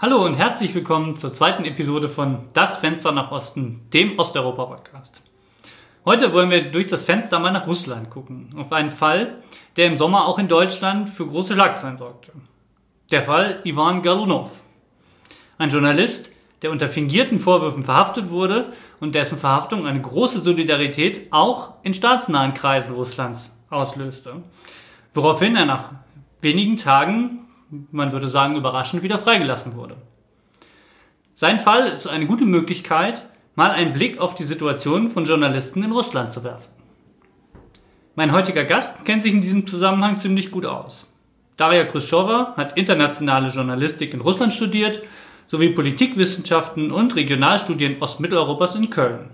Hallo und herzlich willkommen zur zweiten Episode von Das Fenster nach Osten, dem Osteuropa-Podcast. Heute wollen wir durch das Fenster mal nach Russland gucken, auf einen Fall, der im Sommer auch in Deutschland für große Schlagzeilen sorgte. Der Fall Ivan Galunov. Ein Journalist, der unter fingierten Vorwürfen verhaftet wurde und dessen Verhaftung eine große Solidarität auch in staatsnahen Kreisen Russlands auslöste, woraufhin er nach wenigen Tagen man würde sagen, überraschend wieder freigelassen wurde. Sein Fall ist eine gute Möglichkeit, mal einen Blick auf die Situation von Journalisten in Russland zu werfen. Mein heutiger Gast kennt sich in diesem Zusammenhang ziemlich gut aus. Daria Khrushcheva hat internationale Journalistik in Russland studiert, sowie Politikwissenschaften und Regionalstudien Ostmitteleuropas in Köln.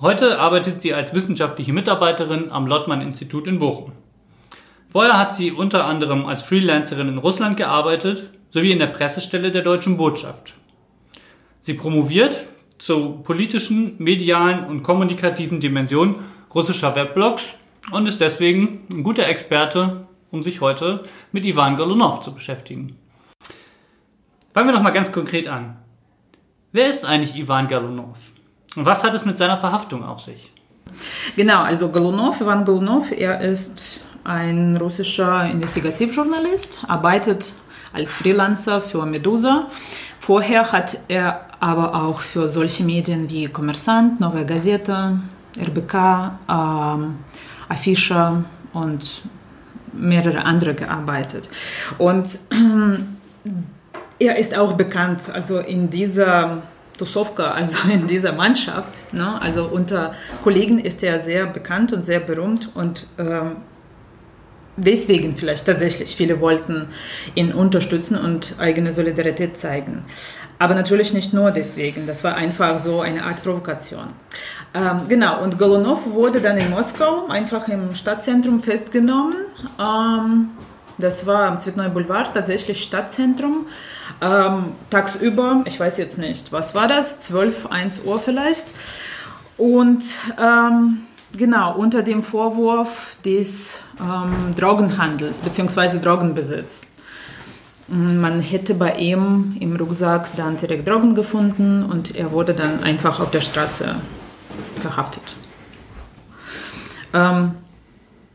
Heute arbeitet sie als wissenschaftliche Mitarbeiterin am Lottmann-Institut in Bochum. Vorher hat sie unter anderem als Freelancerin in Russland gearbeitet, sowie in der Pressestelle der Deutschen Botschaft. Sie promoviert zur politischen, medialen und kommunikativen Dimension russischer Weblogs und ist deswegen ein guter Experte, um sich heute mit Ivan Golunov zu beschäftigen. Fangen wir noch mal ganz konkret an. Wer ist eigentlich Ivan Golunov? Und was hat es mit seiner Verhaftung auf sich? Genau, also Golunov, Ivan Golunov, er ist ein russischer Investigativjournalist, arbeitet als Freelancer für Medusa. Vorher hat er aber auch für solche Medien wie Kommersant, Neue Gazeta, RBK, ähm, Afisha und mehrere andere gearbeitet. Und äh, er ist auch bekannt, also in dieser Tusovka, also in dieser Mannschaft, ne? also unter Kollegen ist er sehr bekannt und sehr berühmt und ähm, deswegen vielleicht tatsächlich viele wollten ihn unterstützen und eigene Solidarität zeigen. Aber natürlich nicht nur deswegen, das war einfach so eine Art Provokation. Ähm, genau, und Golunov wurde dann in Moskau einfach im Stadtzentrum festgenommen. Ähm, das war am Zvetnoy Boulevard, tatsächlich Stadtzentrum. Ähm, tagsüber, ich weiß jetzt nicht, was war das? 12, 1 Uhr vielleicht. Und ähm, genau, unter dem Vorwurf des ähm, Drogenhandels bzw. Drogenbesitz. Man hätte bei ihm im Rucksack dann direkt Drogen gefunden und er wurde dann einfach auf der Straße verhaftet. Ähm,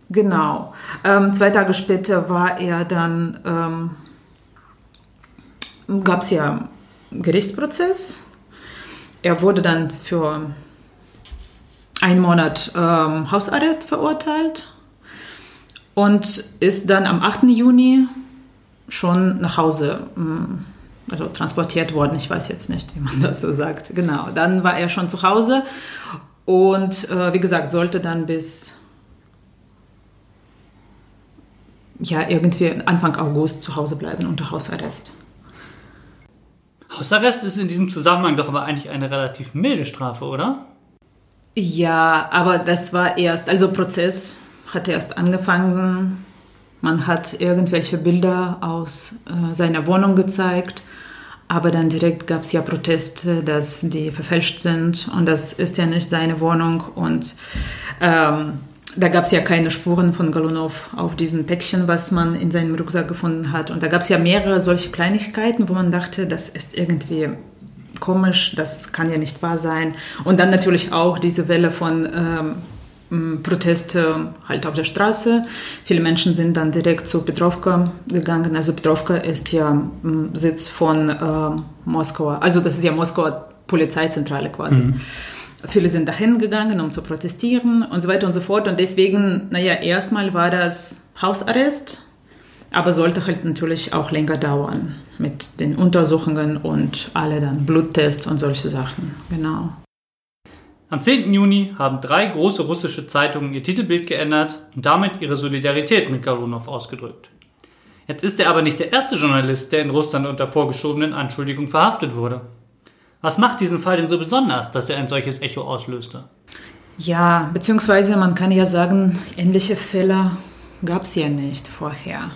genau. Ähm, zwei Tage später war er dann, ähm, gab es ja Gerichtsprozess. Er wurde dann für einen Monat ähm, Hausarrest verurteilt und ist dann am 8. Juni schon nach Hause mm, also transportiert worden. Ich weiß jetzt nicht, wie man das so sagt. Genau, dann war er schon zu Hause und äh, wie gesagt, sollte dann bis ja, irgendwie Anfang August zu Hause bleiben unter Hausarrest. Hausarrest ist in diesem Zusammenhang doch aber eigentlich eine relativ milde Strafe, oder? Ja, aber das war erst, also Prozess hat erst angefangen. Man hat irgendwelche Bilder aus äh, seiner Wohnung gezeigt, aber dann direkt gab es ja Proteste, dass die verfälscht sind und das ist ja nicht seine Wohnung und ähm, da gab es ja keine Spuren von Galunov auf diesen Päckchen, was man in seinem Rucksack gefunden hat. Und da gab es ja mehrere solche Kleinigkeiten, wo man dachte, das ist irgendwie komisch, das kann ja nicht wahr sein. Und dann natürlich auch diese Welle von ähm, Proteste halt auf der Straße. Viele Menschen sind dann direkt zu Petrovka gegangen. Also Petrovka ist ja Sitz von äh, Moskauer, also das ist ja Moskauer Polizeizentrale quasi. Mhm. Viele sind dahin gegangen, um zu protestieren und so weiter und so fort. Und deswegen, naja, erstmal war das Hausarrest aber sollte halt natürlich auch länger dauern mit den Untersuchungen und alle dann Bluttests und solche Sachen. Genau. Am 10. Juni haben drei große russische Zeitungen ihr Titelbild geändert und damit ihre Solidarität mit Garunov ausgedrückt. Jetzt ist er aber nicht der erste Journalist, der in Russland unter vorgeschobenen Anschuldigungen verhaftet wurde. Was macht diesen Fall denn so besonders, dass er ein solches Echo auslöste? Ja, beziehungsweise man kann ja sagen, ähnliche Fälle gab es ja nicht vorher.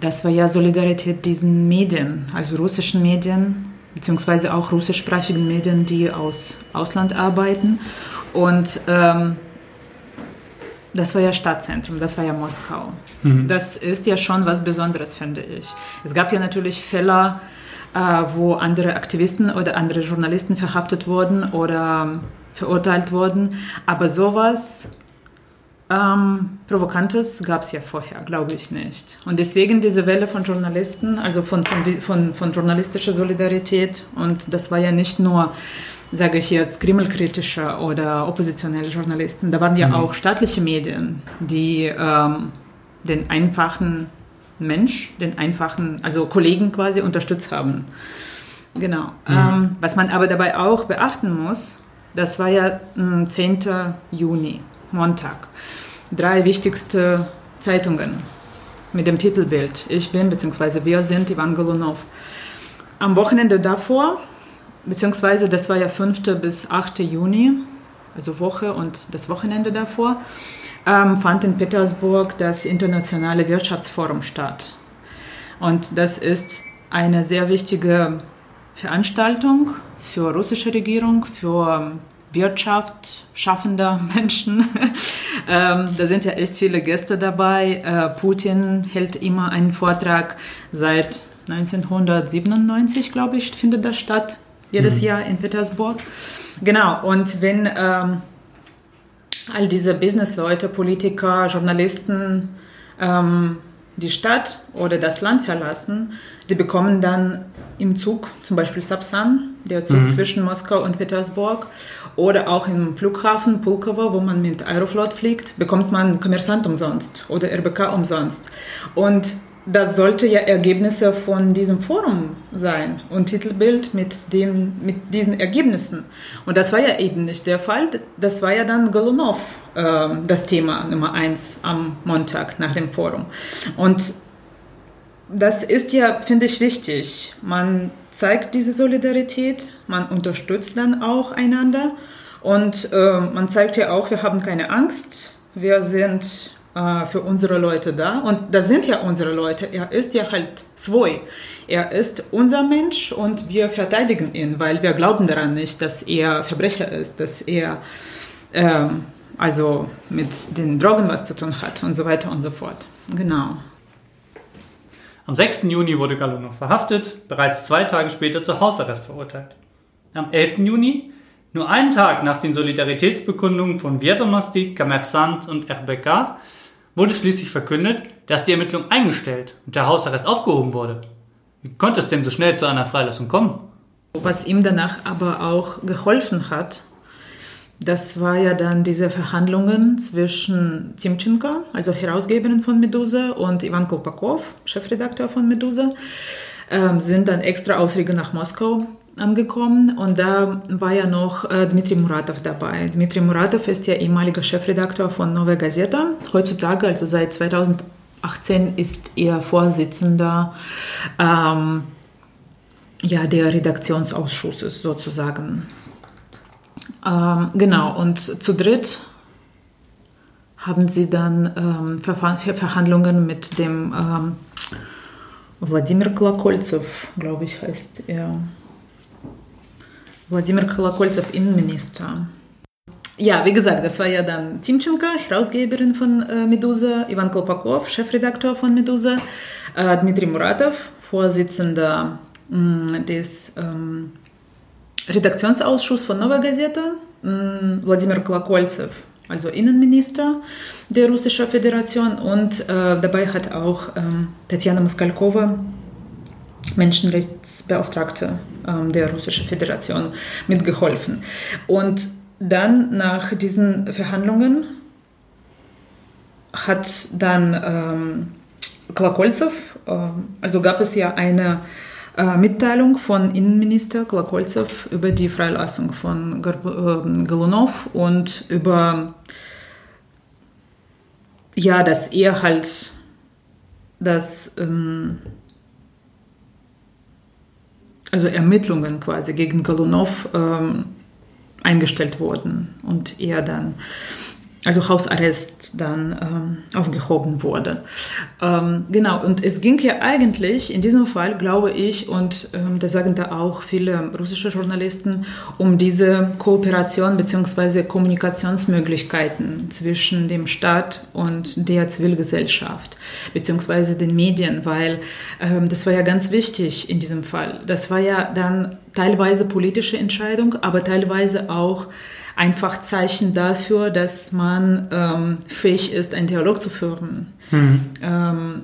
Das war ja Solidarität diesen Medien, also russischen Medien, beziehungsweise auch russischsprachigen Medien, die aus Ausland arbeiten. Und ähm, das war ja Stadtzentrum, das war ja Moskau. Mhm. Das ist ja schon was Besonderes, finde ich. Es gab ja natürlich Fälle, äh, wo andere Aktivisten oder andere Journalisten verhaftet wurden oder verurteilt wurden, aber sowas ähm, Provokantes gab es ja vorher, glaube ich nicht. Und deswegen diese Welle von Journalisten, also von, von, von, von journalistischer Solidarität, und das war ja nicht nur sage ich jetzt, kremlkritische oder oppositionelle Journalisten. Da waren ja mhm. auch staatliche Medien, die ähm, den einfachen Mensch, den einfachen, also Kollegen quasi unterstützt haben. Genau. Mhm. Ähm, was man aber dabei auch beachten muss, das war ja m, 10. Juni, Montag. Drei wichtigste Zeitungen mit dem Titelbild Ich bin bzw. Wir sind Ivan Golunov. Am Wochenende davor beziehungsweise das war ja 5. bis 8. Juni, also Woche und das Wochenende davor, ähm, fand in Petersburg das Internationale Wirtschaftsforum statt. Und das ist eine sehr wichtige Veranstaltung für russische Regierung, für Wirtschaft schaffender Menschen. Ähm, da sind ja echt viele Gäste dabei. Äh, Putin hält immer einen Vortrag seit 1997, glaube ich, findet das statt jedes mhm. Jahr in Petersburg. Genau, und wenn ähm, all diese Businessleute, Politiker, Journalisten ähm, die Stadt oder das Land verlassen, die bekommen dann im Zug, zum Beispiel Sapsan, der Zug mhm. zwischen Moskau und Petersburg, oder auch im Flughafen Pulkovo, wo man mit Aeroflot fliegt, bekommt man Kommersant umsonst oder RBK umsonst. Und das sollte ja Ergebnisse von diesem Forum sein und Titelbild mit, dem, mit diesen Ergebnissen. Und das war ja eben nicht der Fall. Das war ja dann Golunov äh, das Thema Nummer eins am Montag nach dem Forum. Und das ist ja, finde ich, wichtig. Man zeigt diese Solidarität, man unterstützt dann auch einander und äh, man zeigt ja auch, wir haben keine Angst, wir sind äh, für unsere Leute da. Und das sind ja unsere Leute. Er ist ja halt Svoi. Er ist unser Mensch und wir verteidigen ihn, weil wir glauben daran nicht, dass er Verbrecher ist, dass er ähm, also mit den Drogen was zu tun hat und so weiter und so fort. Genau. Am 6. Juni wurde Galunov verhaftet, bereits zwei Tage später zu Hausarrest verurteilt. Am 11. Juni, nur einen Tag nach den Solidaritätsbekundungen von Viedomosti, Kommersant und RBK, wurde schließlich verkündet, dass die Ermittlung eingestellt und der Hausarrest aufgehoben wurde. Wie konnte es denn so schnell zu einer Freilassung kommen? Was ihm danach aber auch geholfen hat, das war ja dann diese Verhandlungen zwischen Timchenko, also Herausgeberin von Medusa, und Ivan Kolpakov, Chefredakteur von Medusa, äh, sind dann extra Ausflüge nach Moskau angekommen und da war ja noch äh, Dmitri Muratov dabei. Dmitri Muratov ist ja ehemaliger Chefredakteur von Nova Gazeta. Heutzutage, also seit 2018, ist er Vorsitzender ähm, ja, der Redaktionsausschusses sozusagen. Ähm, genau, und zu dritt haben sie dann ähm, Verhandlungen mit dem ähm, Wladimir Kolakolzew, glaube ich, heißt er. Wladimir Kolokolzew, Innenminister. Ja, wie gesagt, das war ja dann Timchenko, Herausgeberin von äh, Medusa, Ivan Kolpakov, Chefredakteur von Medusa, äh, Dmitri Muratov, Vorsitzender mh, mm, des ähm, Redaktionsausschusses von Nova Gazeta, mh, Wladimir Kolokolzew, also Innenminister der Russischen Föderation und äh, dabei hat auch ähm, Tatjana Moskalkova, Menschenrechtsbeauftragte der Russischen Föderation mitgeholfen. Und dann nach diesen Verhandlungen hat dann ähm, Klakolzew, äh, also gab es ja eine äh, Mitteilung von Innenminister Klakolzew über die Freilassung von äh, Golunov und über ja, dass er halt das ähm, also Ermittlungen quasi gegen Golunov ähm, eingestellt wurden und er dann also Hausarrest dann ähm, aufgehoben wurde. Ähm, genau, und es ging ja eigentlich in diesem Fall, glaube ich, und ähm, das sagen da auch viele russische Journalisten, um diese Kooperation bzw. Kommunikationsmöglichkeiten zwischen dem Staat und der Zivilgesellschaft bzw. den Medien, weil ähm, das war ja ganz wichtig in diesem Fall. Das war ja dann teilweise politische Entscheidung, aber teilweise auch einfach Zeichen dafür, dass man ähm, fähig ist, einen Dialog zu führen, mhm. ähm,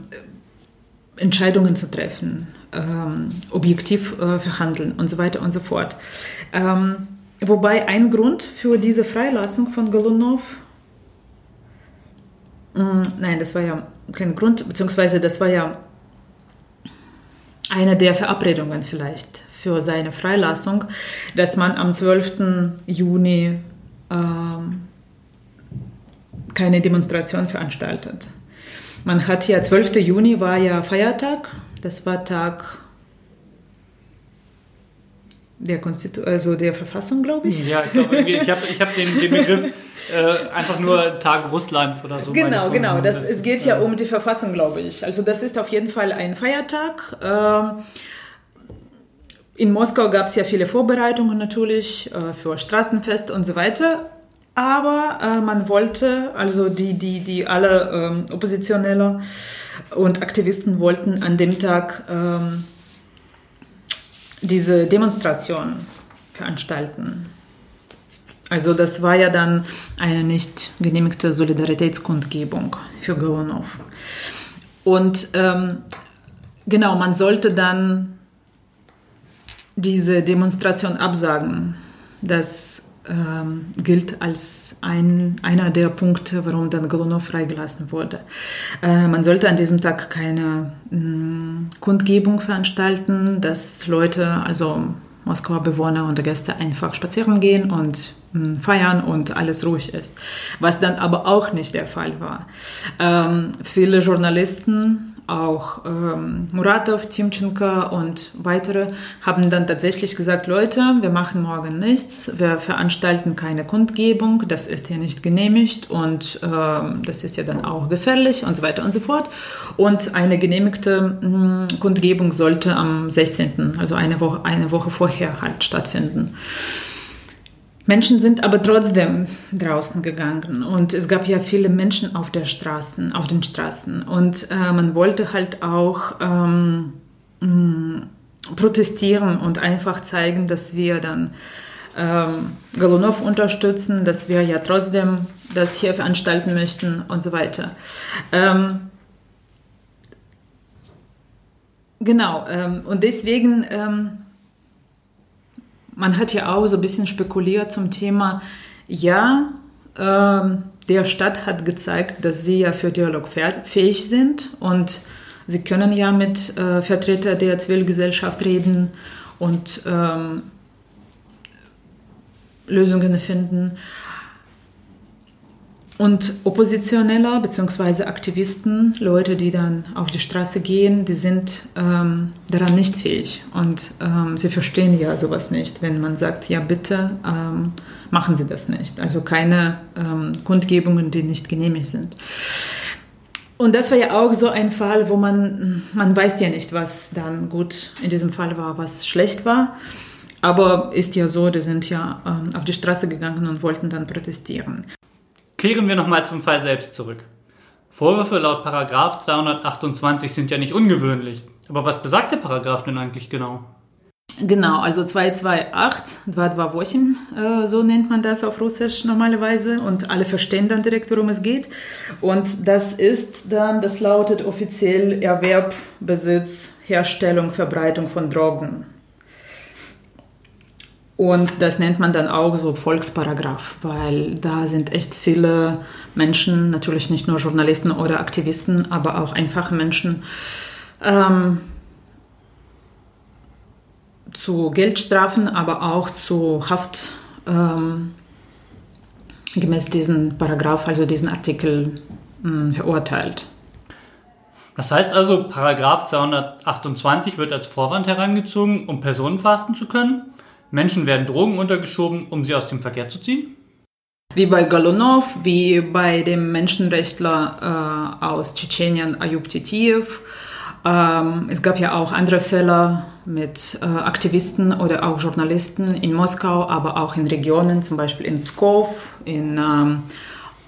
Entscheidungen zu treffen, ähm, objektiv äh, verhandeln und so weiter und so fort. Ähm, wobei ein Grund für diese Freilassung von Golunov, mh, nein, das war ja kein Grund, beziehungsweise das war ja eine der Verabredungen vielleicht für seine Freilassung, dass man am 12. Juni ähm, keine Demonstration veranstaltet. Man hat ja, 12. Juni war ja Feiertag, das war Tag der Konstitu also der Verfassung, glaube ich. Ja, ich glaube, ich habe ich hab den, den Begriff äh, einfach nur Tag Russlands oder so. Genau, genau. Das, das, es geht ja äh, um die Verfassung, glaube ich. Also das ist auf jeden Fall ein Feiertag. Äh, in Moskau gab es ja viele Vorbereitungen natürlich äh, für Straßenfest und so weiter. Aber äh, man wollte, also die, die, die alle ähm, Oppositionelle und Aktivisten wollten an dem Tag ähm, diese Demonstration veranstalten. Also das war ja dann eine nicht genehmigte Solidaritätskundgebung für Golunov. Und ähm, genau, man sollte dann diese Demonstration absagen. Das ähm, gilt als ein, einer der Punkte, warum dann Golunov freigelassen wurde. Äh, man sollte an diesem Tag keine mh, mm, Kundgebung veranstalten, dass Leute, also Moskauer Bewohner und Gäste einfach spazieren gehen und mh, mm, feiern und alles ruhig ist. Was dann aber auch nicht der Fall war. Ähm, viele Journalisten auch ähm, Muratov, Timchenko und weitere haben dann tatsächlich gesagt, Leute, wir machen morgen nichts, wir veranstalten keine Kundgebung, das ist hier nicht genehmigt und ähm, das ist ja dann auch gefährlich und so weiter und so fort. Und eine genehmigte mh, hm, Kundgebung sollte am 16., also eine Woche, eine Woche vorher halt stattfinden. Menschen sind aber trotzdem draußen gegangen und es gab ja viele Menschen auf der Straßen, auf den Straßen und äh, man wollte halt auch ähm, mh, protestieren und einfach zeigen, dass wir dann ähm, Golunov unterstützen, dass wir ja trotzdem das hier veranstalten möchten und so weiter. Ähm, genau, ähm, und deswegen ähm, man hat ja auch so ein bisschen spekuliert zum Thema, ja, äh, der Stadt hat gezeigt, dass sie ja für Dialog fähig sind und sie können ja mit äh, Vertretern der Zivilgesellschaft reden und ähm, Lösungen finden. Und Oppositioneller bzw. Aktivisten, Leute, die dann auf die Straße gehen, die sind ähm, daran nicht fähig. Und ähm, sie verstehen ja sowas nicht, wenn man sagt, ja bitte ähm, machen Sie das nicht. Also keine ähm, Kundgebungen, die nicht genehmigt sind. Und das war ja auch so ein Fall, wo man, man weiß ja nicht, was dann gut in diesem Fall war, was schlecht war. Aber ist ja so, die sind ja ähm, auf die Straße gegangen und wollten dann protestieren. Kehren wir nochmal zum Fall selbst zurück. Vorwürfe laut Paragraph 228 sind ja nicht ungewöhnlich. Aber was besagt der Paragraph denn eigentlich genau? Genau, also 228, 228, äh, so nennt man das auf Russisch normalerweise und alle verstehen dann direkt, worum es geht. Und das ist dann, das lautet offiziell Erwerb, Besitz, Herstellung, Verbreitung von Drogen. Und das nennt man dann auch so Volksparagraph, weil da sind echt viele Menschen, natürlich nicht nur Journalisten oder Aktivisten, aber auch einfache Menschen, ähm, zu Geldstrafen, aber auch zu Haft ähm, gemäß diesen Paragraph, also diesen Artikel, mh, hm, verurteilt. Das heißt also, Paragraph 228 wird als Vorwand herangezogen, um Personen verhaften zu können? Menschen werden Drogen untergeschoben, um sie aus dem Verkehr zu ziehen? wie bei Golunov, wie bei dem Menschenrechtler äh, aus Tschetschenien Ayub Titiev. Ähm, es gab ja auch andere Fälle mit äh, Aktivisten oder auch Journalisten in Moskau, aber auch in Regionen, zum Beispiel in Pskov, in, ähm,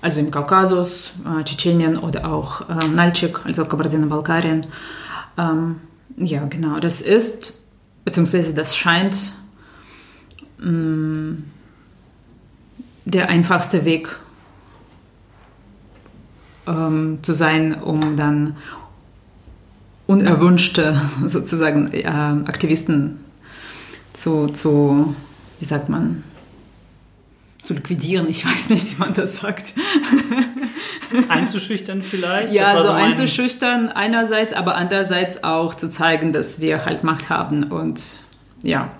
also im Kaukasus, äh, Tschetschenien oder auch äh, Nalchik, also Kabardino-Balkarien. Ähm, ja, genau, das ist, beziehungsweise das scheint mh, mm, der einfachste Weg ähm, zu sein, um dann unerwünschte sozusagen äh, Aktivisten zu, zu, wie sagt man, zu liquidieren. Ich weiß nicht, wie man das sagt. Einzuschüchtern vielleicht? Ja, so, so einzuschüchtern einerseits, aber andererseits auch zu zeigen, dass wir halt Macht haben und ja.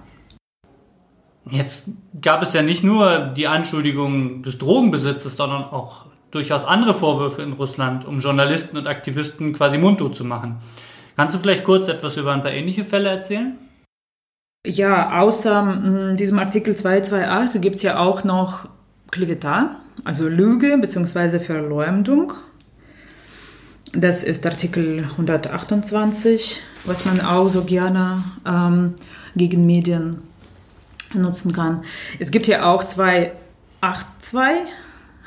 Jetzt gab es ja nicht nur die Anschuldigung des Drogenbesitzes, sondern auch durchaus andere Vorwürfe in Russland, um Journalisten und Aktivisten quasi mundtot zu machen. Kannst du vielleicht kurz etwas über ein paar ähnliche Fälle erzählen? Ja, außer mh, mm, diesem Artikel 228 gibt es ja auch noch Kleveta, also Lüge bzw. Verleumdung. Das ist Artikel 128, was man auch so gerne ähm, gegen Medien nutzen kann. Es gibt ja auch 282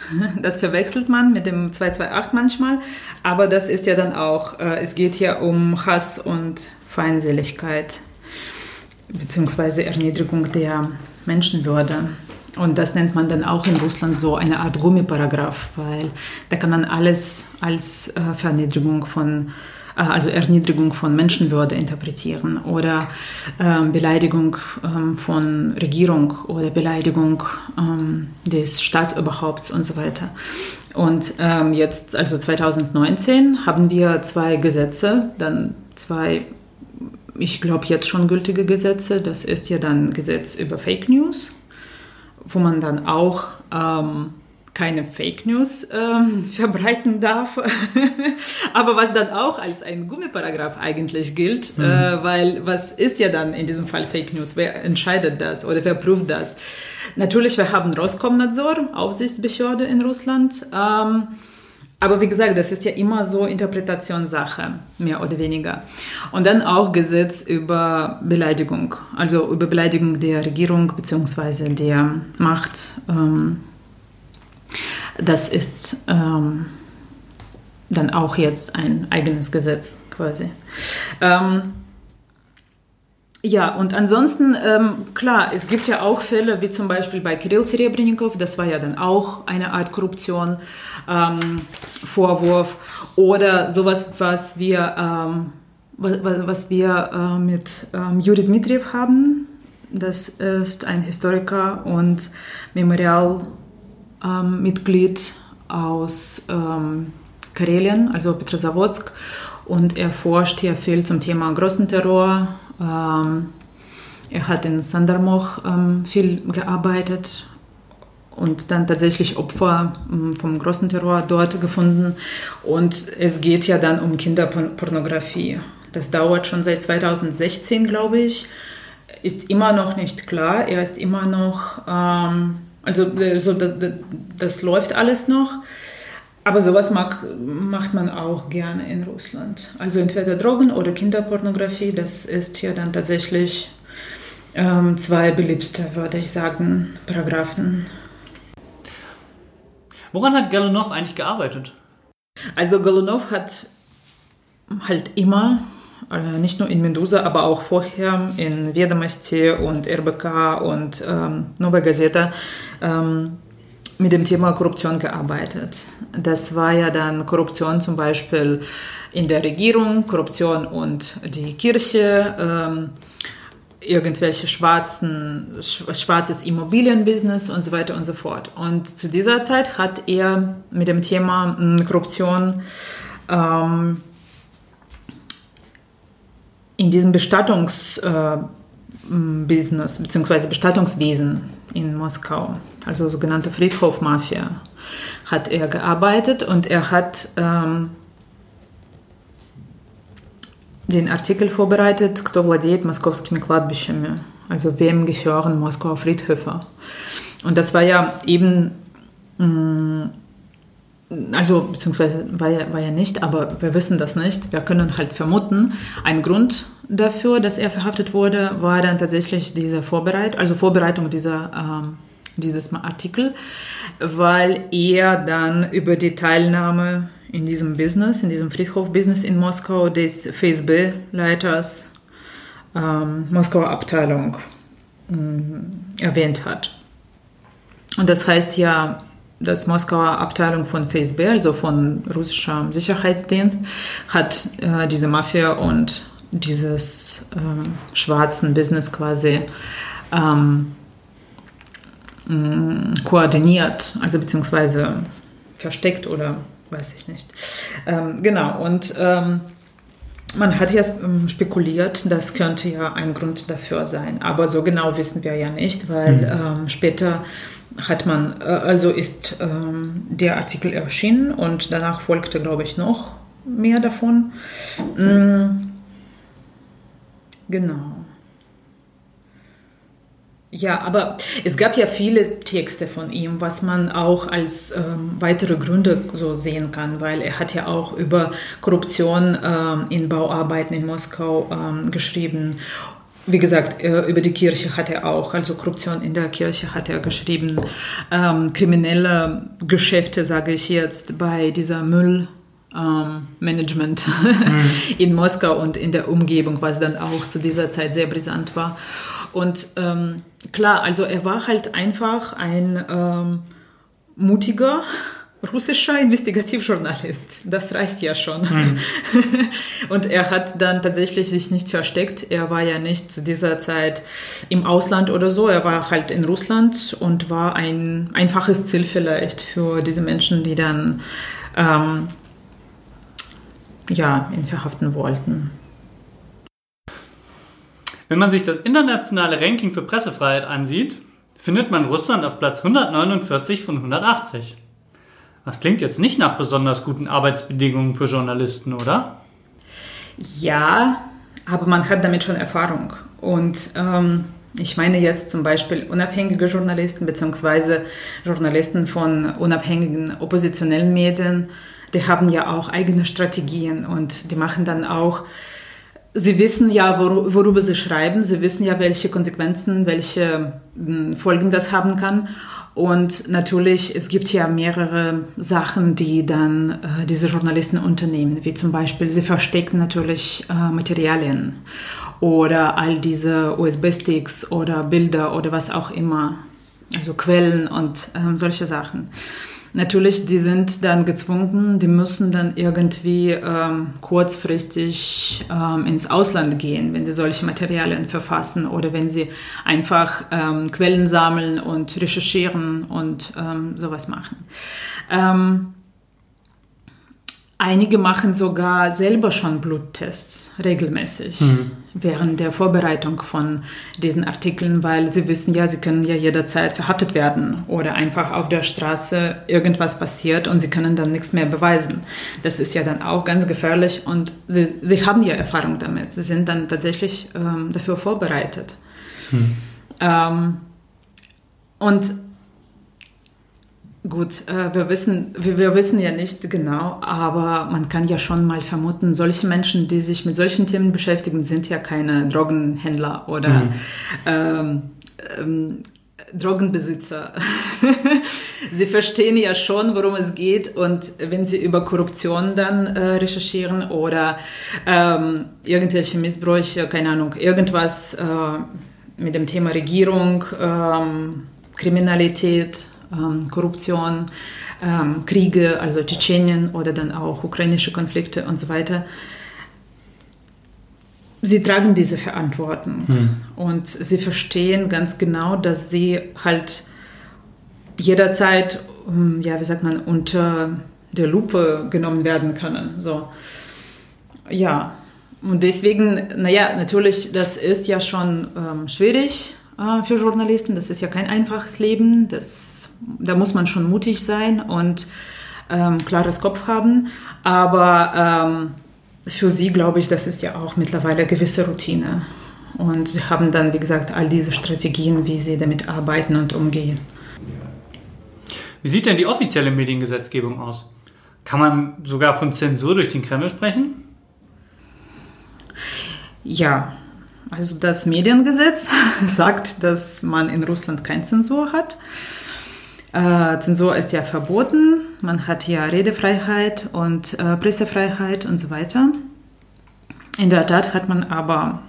Das verwechselt man mit dem 228 manchmal, aber das ist ja dann auch, äh, es geht ja um Hass und Feindseligkeit beziehungsweise Erniedrigung der Menschenwürde. Und das nennt man dann auch in Russland so eine Art Gummiparagraph, weil da kann man alles als äh, Verniedrigung von äh, also Erniedrigung von Menschenwürde interpretieren oder ähm, Beleidigung ähm, von Regierung oder Beleidigung ähm, des Staatsoberhaupts und so weiter. Und ähm, jetzt, also 2019, haben wir zwei Gesetze, dann zwei, ich glaube jetzt schon gültige Gesetze. Das ist ja dann Gesetz über Fake News, wo man dann auch ähm, keine Fake News ähm, verbreiten darf, aber was dann auch als ein Gummiparagraph eigentlich gilt, mhm. äh, weil was ist ja dann in diesem Fall Fake News? Wer entscheidet das oder wer prüft das? Natürlich, wir haben Roskomnadzor, Aufsichtsbehörde in Russland, ähm, aber wie gesagt, das ist ja immer so Interpretationssache, mehr oder weniger. Und dann auch Gesetz über Beleidigung, also über Beleidigung der Regierung bzw. der Macht. Ähm, das ist ähm, dann auch jetzt ein eigenes Gesetz quasi. Ähm, ja, und ansonsten, ähm, klar, es gibt ja auch Fälle, wie zum Beispiel bei Kirill Serebrennikov, das war ja dann auch eine Art Korruption, ähm, Vorwurf, oder sowas, was wir, ähm, was, was, wir äh, mit ähm, Juri Dmitriev haben. Das ist ein Historiker und Memorial ähm, Mitglied aus ähm, Karelien, also Petrozavodsk. Und er forscht hier viel zum Thema Grossenterror. Ähm, er hat in Sandarmoch ähm, viel gearbeitet und dann tatsächlich Opfer ähm, vom großen Terror dort gefunden. Und es geht ja dann um Kinderpornografie. Das dauert schon seit 2016, glaube ich. Ist immer noch nicht klar. Er ist immer noch ähm, also äh, so das, das, das läuft alles noch. Aber sowas mag, macht man auch gerne in Russland. Also entweder Drogen oder Kinderpornografie, das ist hier dann tatsächlich ähm, zwei beliebte, würde ich sagen, Paragraphen. Woran hat Galunov eigentlich gearbeitet? Also Galunov hat halt immer nicht nur in Medusa, aber auch vorher in Vedomosti und RBK und ähm, Nova Gazeta ähm, mit dem Thema Korruption gearbeitet. Das war ja dann Korruption zum Beispiel in der Regierung, Korruption und die Kirche, ähm, irgendwelche schwarzen, schwarzes Immobilienbusiness und so weiter und so fort. Und zu dieser Zeit hat er mit dem Thema hm, Korruption ähm, in diesem Bestattungsbusiness äh, bzw. Bestattungswesen in Moskau, also sogenannte Friedhofmafia, hat er gearbeitet und er hat ähm, den Artikel vorbereitet, кто владеет московскими кладбищами, also wem gehören Moskauer Friedhöfe. Und das war ja eben mm, also beziehungsweise war ja, war ja nicht, aber wir wissen das nicht. Wir können halt vermuten, ein Grund dafür, dass er verhaftet wurde, war dann tatsächlich diese Vorbereitung, also Vorbereitung dieser, ähm, dieses Artikel, weil er dann über die Teilnahme in diesem Business, in diesem Friedhof-Business in Moskau des FSB-Leiters ähm, Moskauer Abteilung äh, erwähnt hat. Und das heißt ja, das Moskauer Abteilung von FSB, also von russischer Sicherheitsdienst, hat äh, diese Mafia und dieses ähm, schwarzen Business quasi ähm, koordiniert, also beziehungsweise versteckt oder weiß ich nicht. Ähm, genau, und ähm, man hat ja ähm, spekuliert, das könnte ja ein Grund dafür sein, aber so genau wissen wir ja nicht, weil mhm. ähm, später hat man, äh, also ist ähm, der Artikel erschienen und danach folgte, glaube ich, noch mehr davon. Mhm. Genau. Ja, aber es gab ja viele Texte von ihm, was man auch als ähm, weitere Gründe so sehen kann, weil er hat ja auch über Korruption ähm, in Bauarbeiten in Moskau ähm, geschrieben. Wie gesagt, äh, über die Kirche hat er auch, also Korruption in der Kirche hat er geschrieben. Ähm, kriminelle Geschäfte, sage ich jetzt, bei dieser Müll. Ähm, mhm. in Moskau und in der Umgebung, was dann auch zu dieser Zeit sehr brisant war. Und ähm, klar, also er war halt einfach ein ähm, mutiger russischer Investigativjournalist. Das reicht ja schon. Mhm. Und er hat dann tatsächlich sich nicht versteckt. Er war ja nicht zu dieser Zeit im Ausland oder so. Er war halt in Russland und war ein einfaches Ziel vielleicht für diese Menschen, die dann ähm, ja, ihn verhaften wollten. Wenn man sich das internationale Ranking für Pressefreiheit ansieht, findet man Russland auf Platz 149 von 180. Das klingt jetzt nicht nach besonders guten Arbeitsbedingungen für Journalisten, oder? Ja, aber man hat damit schon Erfahrung. Und ähm, ich meine jetzt zum Beispiel unabhängige Journalisten bzw. Journalisten von unabhängigen oppositionellen Medien, die haben ja auch eigene Strategien und die machen dann auch Sie wissen ja, worüber Sie schreiben. Sie wissen ja, welche Konsequenzen, welche hm, Folgen das haben kann. Und natürlich, es gibt ja mehrere Sachen, die dann äh, diese Journalisten unternehmen, wie zum Beispiel, sie verstecken natürlich äh, Materialien oder all diese USB-Sticks oder Bilder oder was auch immer, also Quellen und äh, solche Sachen. Natürlich, die sind dann gezwungen, die müssen dann irgendwie ähm, kurzfristig ähm, ins Ausland gehen, wenn sie solche Materialien verfassen oder wenn sie einfach ähm, Quellen sammeln und recherchieren und ähm, sowas machen. Einige machen sogar selber schon Bluttests regelmäßig mhm. während der Vorbereitung von diesen Artikeln, weil sie wissen ja, sie können ja jederzeit verhaftet werden oder einfach auf der Straße irgendwas passiert und sie können dann nichts mehr beweisen. Das ist ja dann auch ganz gefährlich und sie, sie haben ja Erfahrung damit. Sie sind dann tatsächlich ähm, dafür vorbereitet. Mhm. Ähm, und Gut, äh, wir wissen, wir wissen ja nicht genau, aber man kann ja schon mal vermuten, solche Menschen, die sich mit solchen Themen beschäftigen, sind ja keine Drogenhändler oder mhm. ähm, ähm, Drogenbesitzer. sie verstehen ja schon, worum es geht und wenn sie über Korruption dann äh, recherchieren oder ähm, irgendwelche Missbräuche, keine Ahnung, irgendwas äh, mit dem Thema Regierung, ähm, Kriminalität, Korruption, ähm, Kriege, also Tschetschenien oder dann auch ukrainische Konflikte und so weiter. Sie tragen diese Verantwortung hm. und sie verstehen ganz genau, dass sie halt jederzeit, ähm, ja, wie sagt man, unter der Lupe genommen werden können. So. Ja, und deswegen, naja, natürlich, das ist ja schon ähm, schwierig äh, für Journalisten. Das ist ja kein einfaches Leben. Das, da muss man schon mutig sein und ähm, klares Kopf haben. Aber ähm, für sie glaube ich, das ist ja auch mittlerweile gewisse Routine. Und sie haben dann, wie gesagt, all diese Strategien, wie sie damit arbeiten und umgehen. Wie sieht denn die offizielle Mediengesetzgebung aus? Kann man sogar von Zensur durch den Kreml sprechen? Ja, also das Mediengesetz sagt, dass man in Russland keine Zensur hat. Äh, Zensur ist ja verboten. Man hat ja Redefreiheit und äh, Pressefreiheit und so weiter. In der Tat hat man aber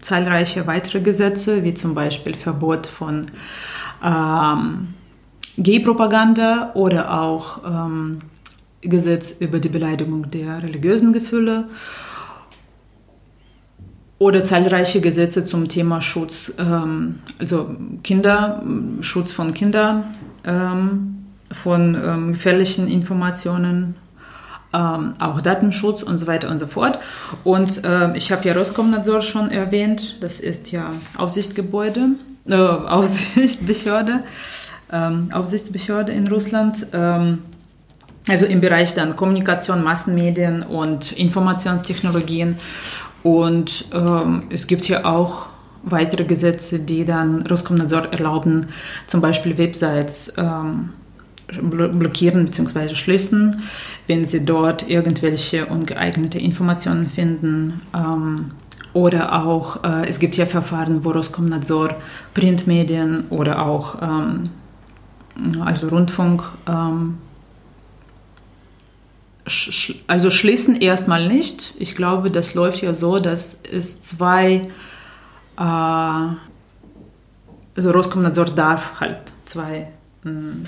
zahlreiche weitere Gesetze, wie zum Beispiel Verbot von ähm, Gay-Propaganda oder auch ähm, Gesetz über die Beleidigung der religiösen Gefühle oder zahlreiche Gesetze zum Thema Schutz, ähm, also Kinder, Schutz von Kindern, von ähm, gefährlichen Informationen, ähm, auch Datenschutz und so weiter und so fort. Und äh, ich habe ja Roskomnadzor schon erwähnt, das ist ja Aufsichtsgebäude, äh, Aufsichtsbehörde, ähm, Aufsichtsbehörde in Russland. Ähm, also im Bereich dann Kommunikation, Massenmedien und Informationstechnologien. Und ähm, es gibt hier auch weitere Gesetze, die dann Roskomnadzor erlauben, zum Beispiel Websites ähm, blockieren bzw. schließen, wenn sie dort irgendwelche ungeeignete Informationen finden. Ähm, oder auch, äh, es gibt ja Verfahren, wo Roskomnadzor Printmedien oder auch ähm, also Rundfunk ähm, also schließen erstmal nicht. Ich glaube, das läuft ja so, dass es zwei, also Roskomnadzor darf halt zwei ähm,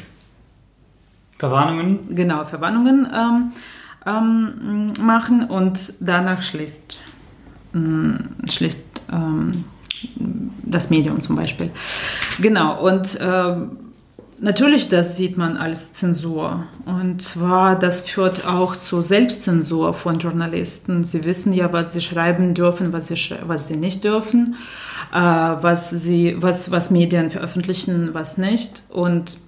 Verwarnungen. Genau, Verwarnungen ähm, ähm, machen und danach schließt, äh, schließt ähm, das Medium zum Beispiel. Genau, und äh, Natürlich, das sieht man als Zensur. Und zwar, das führt auch zur Selbstzensur von Journalisten. Sie wissen ja, was sie schreiben dürfen, was sie, was sie nicht dürfen, äh, was, sie, was, was Medien veröffentlichen, was nicht. Und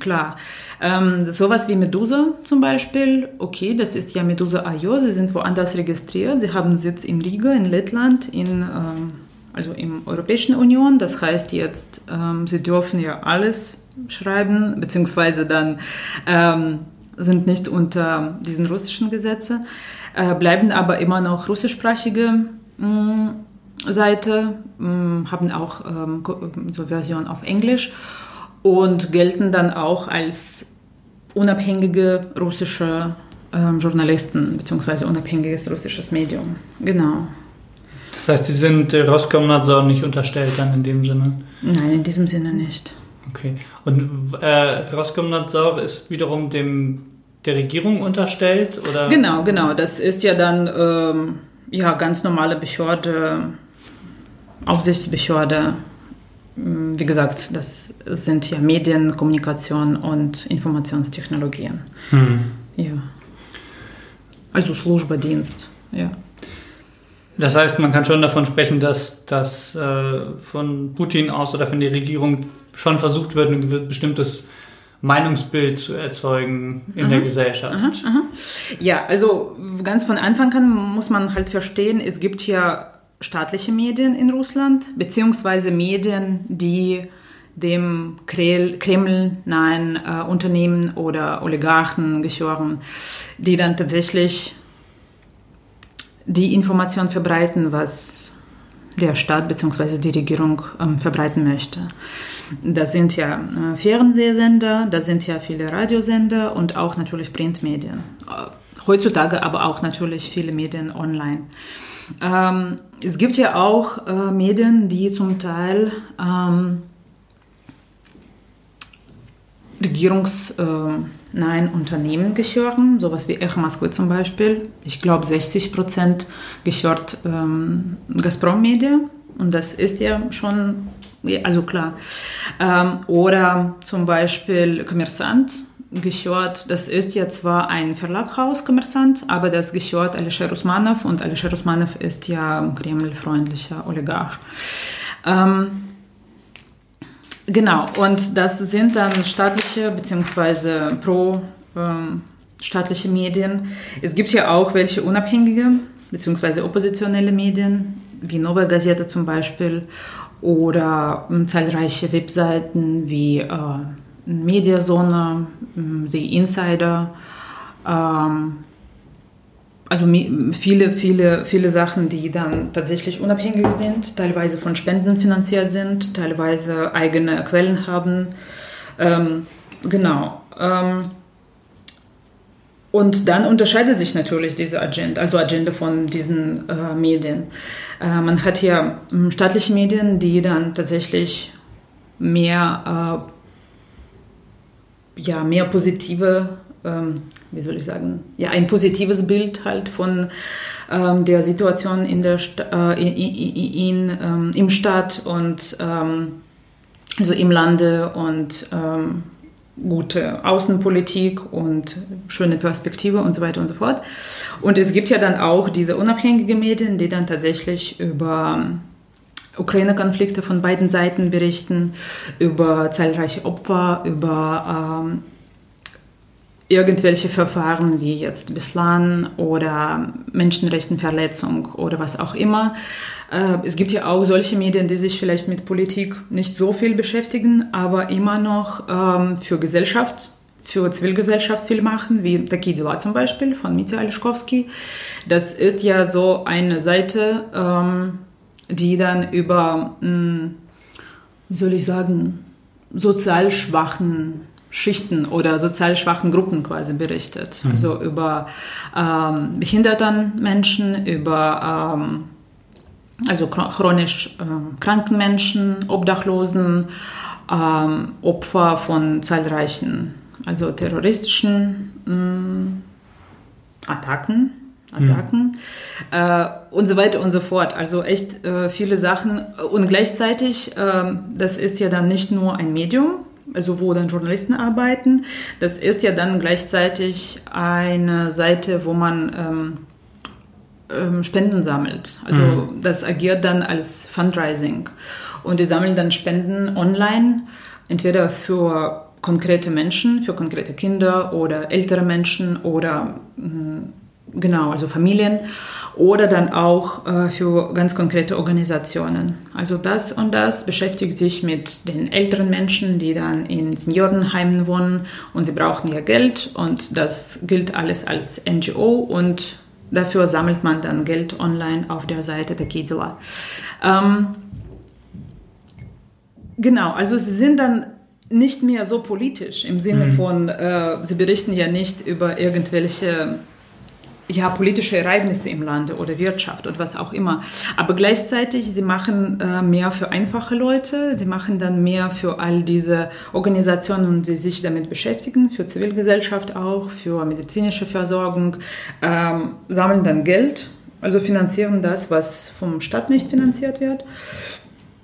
klar, ähm, sowas wie Medusa zum Beispiel, okay, das ist ja Medusa.io, sie sind woanders registriert, sie haben Sitz in Riga, in Lettland, in... Ähm, also im Europäischen Union. Das heißt jetzt, ähm, sie dürfen ja alles schreiben, beziehungsweise dann ähm, sind nicht unter diesen russischen Gesetzen, äh, bleiben aber immer noch russischsprachige mh, mm, Seite, mh, mm, haben auch ähm, so Version auf Englisch und gelten dann auch als unabhängige russische ähm, Journalisten beziehungsweise unabhängiges russisches Medium. Genau. Das heißt, Sie sind äh, Roskomnadzor nicht unterstellt dann in dem Sinne? Nein, in diesem Sinne nicht. Okay. Und äh, Roskomnadzor ist wiederum dem der Regierung unterstellt? Oder? Genau, genau. Das ist ja dann ähm, ja, ganz normale Behörde, Aufsichtsbehörde. Hm, wie gesagt, das sind ja Medien, Kommunikation und Informationstechnologien. Hm. Ja. Also Slujba-Dienst, ja. Das heißt, man kann schon davon sprechen, dass, dass äh, von Putin aus oder von der Regierung schon versucht wird, ein bestimmtes Meinungsbild zu erzeugen in aha, der Gesellschaft. Aha, aha. Ja, also ganz von Anfang an muss man halt verstehen, es gibt ja staatliche Medien in Russland, beziehungsweise Medien, die dem Kreml nahen äh, Unternehmen oder Oligarchen gehören, die dann tatsächlich die Information verbreiten, was der Staat bzw. die Regierung ähm, verbreiten möchte. Das sind ja äh, Fernsehsender, das sind ja viele Radiosender und auch natürlich Printmedien. Äh, heutzutage aber auch natürlich viele Medien online. Ähm, es gibt ja auch äh, Medien, die zum Teil ähm, Regierungs... Äh, nein Unternehmen gehören, sowas wie Echo Moskwe zum Beispiel. Ich glaube, 60 Prozent gehört ähm, Gazprom Media und das ist ja schon, also klar. Ähm, oder zum Beispiel Kommersant gehört, das ist ja zwar ein Verlaghaus Kommersant, aber das gehört Alisher Usmanov und Alisher Usmanov ist ja Kreml-freundlicher Oligarch. Ähm, Genau, und das sind dann staatliche bzw. pro ähm, staatliche Medien. Es gibt ja auch welche unabhängige bzw. oppositionelle Medien, wie Nova Gazeta zum Beispiel, oder ähm, zahlreiche Webseiten wie äh, Mediazone, The Insider. Ähm, also viele, viele, viele Sachen, die dann tatsächlich unabhängig sind, teilweise von Spenden finanziert sind, teilweise eigene Quellen haben. Ähm, genau. Ähm, und dann unterscheidet sich natürlich diese Agenda, also Agenda von diesen äh, Medien. Äh, man hat ja hm, staatliche Medien, die dann tatsächlich mehr, äh, ja, mehr positive, ähm, wie soll ich sagen, ja, ein positives Bild halt von ähm, der Situation in der St äh, in, in, in ähm, im Staat und ähm, also im Lande und ähm, gute Außenpolitik und schöne Perspektive und so weiter und so fort. Und es gibt ja dann auch diese unabhängigen Medien, die dann tatsächlich über Ukraine-Konflikte von beiden Seiten berichten, über zahlreiche Opfer, über ähm, irgendwelche Verfahren wie jetzt bislang oder Menschenrechtenverletzung oder was auch immer. Äh, es gibt ja auch solche Medien, die sich vielleicht mit Politik nicht so viel beschäftigen, aber immer noch ähm, für Gesellschaft, für Zivilgesellschaft viel machen, wie Taki zum Beispiel von Mitya Alischkowski. Das ist ja so eine Seite, ähm, die dann über, hm, wie soll ich sagen, sozial schwachen Schichten oder sozial schwachen Gruppen quasi berichtet. Mhm. Also über ähm, behinderten Menschen, über ähm, also chronisch äh, kranken Menschen, Obdachlosen, ähm, Opfer von zahlreichen also terroristischen äh, Attacken. Attacken mhm. äh, und so weiter und so fort. Also echt äh, viele Sachen. Und gleichzeitig, ähm, das ist ja dann nicht nur ein Medium, also wo dann Journalisten arbeiten. Das ist ja dann gleichzeitig eine Seite, wo man ähm, Spenden sammelt. Also mhm. das agiert dann als Fundraising. Und die sammeln dann Spenden online, entweder für konkrete Menschen, für konkrete Kinder oder ältere Menschen oder mh, genau, also Familien oder dann auch äh, für ganz konkrete Organisationen. Also das und das beschäftigt sich mit den älteren Menschen, die dann in Seniorenheimen wohnen und sie brauchen ja Geld und das gilt alles als NGO und dafür sammelt man dann Geld online auf der Seite der Kizela. Ähm, genau, also sie sind dann nicht mehr so politisch im Sinne mhm. von, äh, sie berichten ja nicht über irgendwelche ja, politische Ereignisse im Lande oder Wirtschaft oder was auch immer. Aber gleichzeitig, sie machen äh, mehr für einfache Leute, sie machen dann mehr für all diese Organisationen, die sich damit beschäftigen, für Zivilgesellschaft auch, für medizinische Versorgung, ähm, sammeln dann Geld, also finanzieren das, was vom Staat nicht finanziert wird.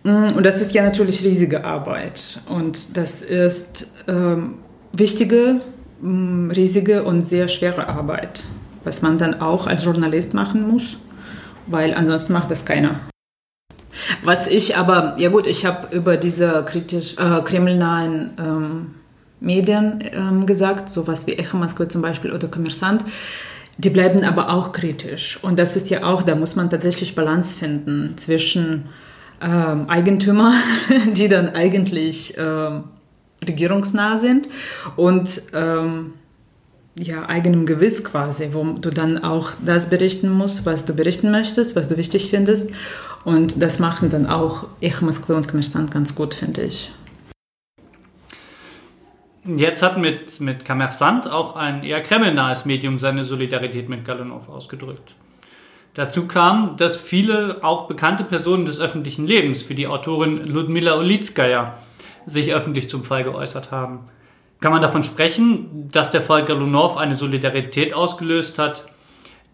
Mm, und das ist ja natürlich riesige Arbeit. Und das ist ähm, wichtige, mm, riesige und sehr schwere Arbeit was man dann auch als Journalist machen muss, weil ansonsten macht das keiner. Was ich aber, ja gut, ich habe über diese kritisch, äh, kremlnahen ähm, Medien ähm, gesagt, sowas wie Echo Moskwa zum Beispiel oder Kommersant, die bleiben aber auch kritisch. Und das ist ja auch, da muss man tatsächlich Balance finden zwischen ähm, Eigentümer, die dann eigentlich ähm, regierungsnah sind und ähm, ja, eigenem Gewiss quasi, wo du dann auch das berichten musst, was du berichten möchtest, was du wichtig findest. Und das machen dann auch ich, Moskwa und Kommersant ganz gut, finde ich. Jetzt hat mit, mit Kommersant auch ein eher kremlnahes Medium seine Solidarität mit Galunov ausgedrückt. Dazu kam, dass viele auch bekannte Personen des öffentlichen Lebens, wie die Autorin Ludmila Ulitskaya, sich öffentlich zum Fall geäußert haben. Kann man davon sprechen, dass der Fall Galunov eine Solidarität ausgelöst hat,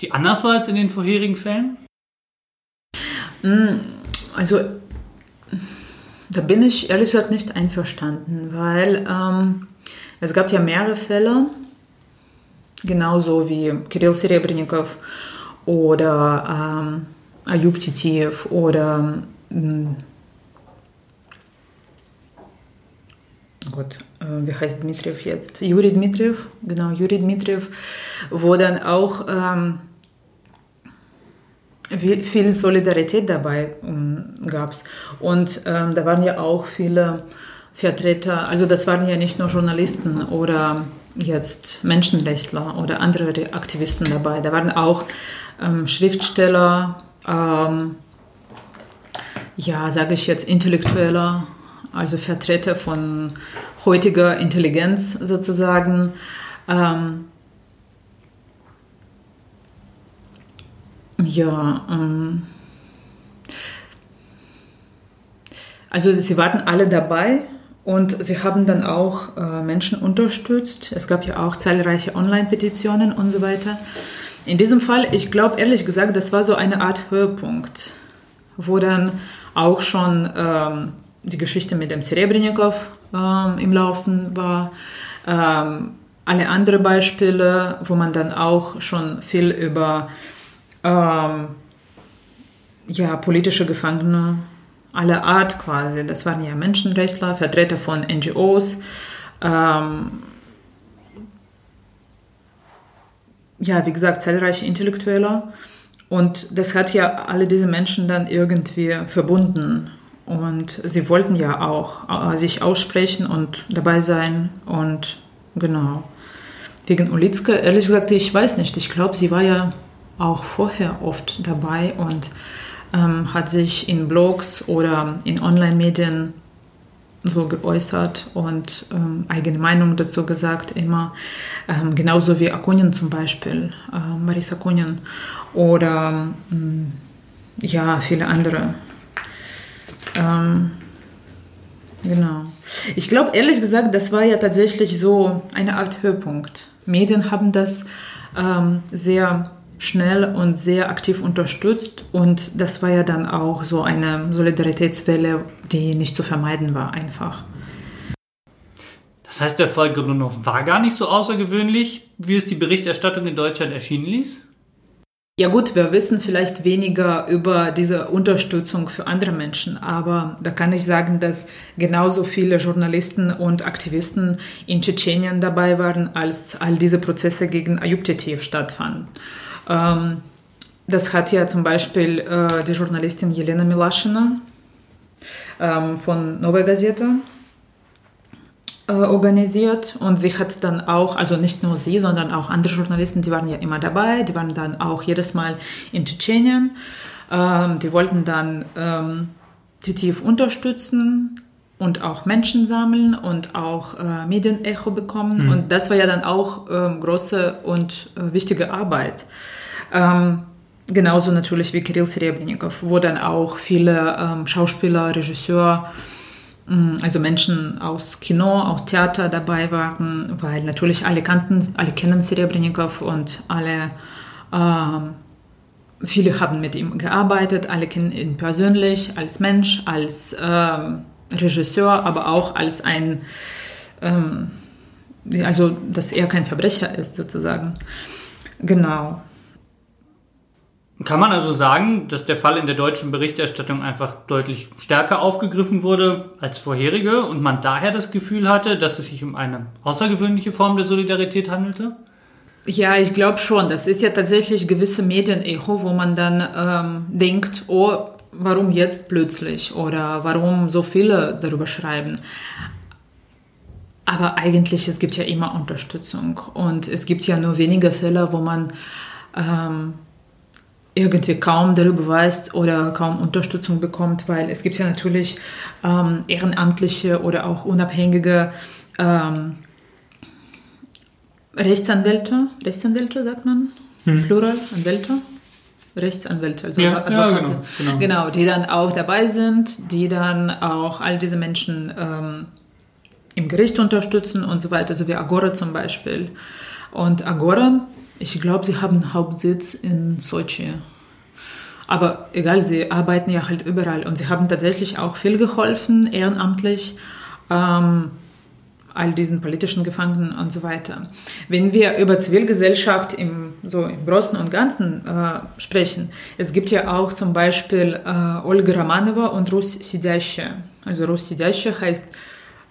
die anders war als in den vorherigen Fällen? Mm, also, da bin ich ehrlich gesagt nicht einverstanden, weil ähm, es gab ja mehrere Fälle, genauso wie Kirill Serebrennikov oder ähm, Ayub Titiev oder ähm, Gott, äh, wie heißt Dmitriev jetzt? Juri Dmitriev, genau, Juri Dmitriev, wo dann auch ähm, viel Solidarität dabei ähm, gab. Und ähm, da waren ja auch viele Vertreter, also das waren ja nicht nur Journalisten oder jetzt Menschenrechtler oder andere Aktivisten dabei, da waren auch ähm, Schriftsteller, ähm, ja, sage ich jetzt Intellektueller, also Vertreter von heutiger Intelligenz sozusagen. Ähm, ja, ähm, also sie waren alle dabei und sie haben dann auch äh, Menschen unterstützt. Es gab ja auch zahlreiche Online-Petitionen und so weiter. In diesem Fall, ich glaube ehrlich gesagt, das war so eine Art Höhepunkt, wo dann auch schon ähm, die Geschichte mit dem Serebrennikov ähm, im Laufen war. Ähm, alle anderen Beispiele, wo man dann auch schon viel über ähm, ja, politische Gefangene aller Art quasi, das waren ja Menschenrechtler, Vertreter von NGOs, ähm, ja, wie gesagt, zahlreiche Intellektuelle. Und das hat ja alle diese Menschen dann irgendwie verbunden. Und sie wollten ja auch äh, sich aussprechen und dabei sein. Und genau. Wegen Ulitske, ehrlich gesagt, ich weiß nicht. Ich glaube, sie war ja auch vorher oft dabei und ähm, hat sich in Blogs oder in Online-Medien so geäußert und ähm, eigene Meinung dazu gesagt immer. Ähm, genauso wie Akunin zum Beispiel, äh, Marisa Akunin oder ähm, ja, viele andere. Ähm, genau. Ich glaube, ehrlich gesagt, das war ja tatsächlich so eine Art Höhepunkt. Medien haben das ähm, sehr schnell und sehr aktiv unterstützt. Und das war ja dann auch so eine Solidaritätswelle, die nicht zu vermeiden war einfach. Das heißt, der Fall Grunov war gar nicht so außergewöhnlich, wie es die Berichterstattung in Deutschland erschienen ließ? Ja gut, wir wissen vielleicht weniger über diese Unterstützung für andere Menschen, aber da kann ich sagen, dass genauso viele Journalisten und Aktivisten in Tschetschenien dabei waren, als all diese Prozesse gegen Ayub Titiev stattfanden. Ähm, das hat ja zum Beispiel äh, die Journalistin Jelena Milaschina ähm, von Novaya Gazeta äh, organisiert und sie hat dann auch, also nicht nur sie, sondern auch andere Journalisten, die waren ja immer dabei, die waren dann auch jedes Mal in Tschetschenien. Ähm, die wollten dann ähm, Titiev unterstützen und auch Menschen sammeln und auch äh, Medienecho bekommen. Mhm. Und das war ja dann auch ähm, große und äh, wichtige Arbeit. Ähm, genauso natürlich wie Kirill Serebrennikov, wo dann auch viele ähm, Schauspieler, Regisseur, also Menschen aus Kino, aus Theater dabei waren, weil natürlich alle kannten, alle kennen Serebrennikov und alle, ähm, viele haben mit ihm gearbeitet, alle kennen ihn persönlich als Mensch, als ähm, Regisseur, aber auch als ein, ähm, also dass er kein Verbrecher ist sozusagen. Genau. Kann man also sagen, dass der Fall in der deutschen Berichterstattung einfach deutlich stärker aufgegriffen wurde als vorherige und man daher das Gefühl hatte, dass es sich um eine außergewöhnliche Form der Solidarität handelte? Ja, ich glaube schon. Das ist ja tatsächlich gewisse Medienecho, wo man dann ähm, denkt, oh, warum jetzt plötzlich oder warum so viele darüber schreiben. Aber eigentlich, es gibt ja immer Unterstützung und es gibt ja nur wenige Fälle, wo man ähm, irgendwie kaum darüber weiß oder kaum Unterstützung bekommt, weil es gibt ja natürlich ähm, ehrenamtliche oder auch unabhängige ähm, Rechtsanwälte, Rechtsanwälte sagt man, hm. Plural, Anwälte, Rechtsanwälte, also ja, Advokate, ja, genau, genau. genau, die dann auch dabei sind, die dann auch all diese Menschen ähm, im Gericht unterstützen und so weiter, so wie Agora zum Beispiel. Und Agora ich glaube, sie haben Hauptsitz in Sochi. Aber egal, sie arbeiten ja halt überall und sie haben tatsächlich auch viel geholfen, ehrenamtlich, ähm, all diesen politischen Gefangenen und so weiter. Wenn wir über Zivilgesellschaft im, so im Großen und Ganzen äh, sprechen, es gibt ja auch zum Beispiel äh, Olga Romanova und Rus Sidasche. Also Rus Sidasche heißt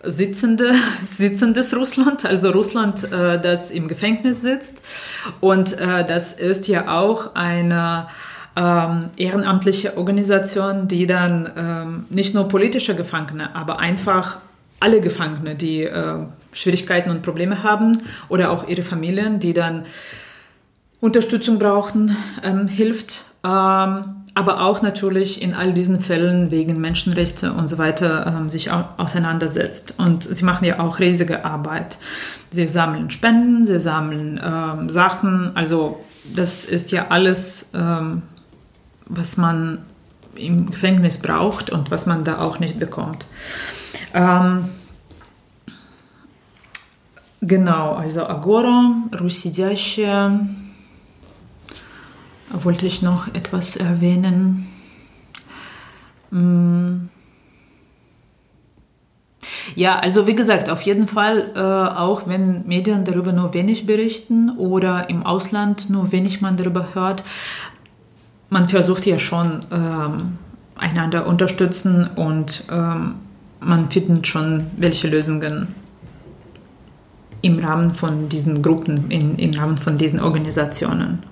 sitzende, sitzendes Russland, also Russland, äh, das im Gefängnis sitzt. Und äh, das ist ja auch eine ähm, ehrenamtliche Organisation, die dann ähm, nicht nur politische Gefangene, aber einfach alle Gefangene, die äh, Schwierigkeiten und Probleme haben oder auch ihre Familien, die dann Unterstützung brauchen, ähm, hilft. Ähm, aber auch natürlich in all diesen Fällen wegen Menschenrechte und so weiter ähm, sich auseinandersetzt. Und sie machen ja auch riesige Arbeit. Sie sammeln Spenden, sie sammeln ähm, Sachen. Also das ist ja alles, ähm, was man im Gefängnis braucht und was man da auch nicht bekommt. Ähm, genau, also Agora, Russидящая, wollte ich noch etwas erwähnen. Mm. Ja, also wie gesagt, auf jeden Fall, äh, auch wenn Medien darüber nur wenig berichten oder im Ausland nur wenig man darüber hört, man versucht ja schon ähm, einander unterstützen und ähm, man findet schon welche Lösungen im Rahmen von diesen Gruppen, in, im Rahmen von diesen Organisationen.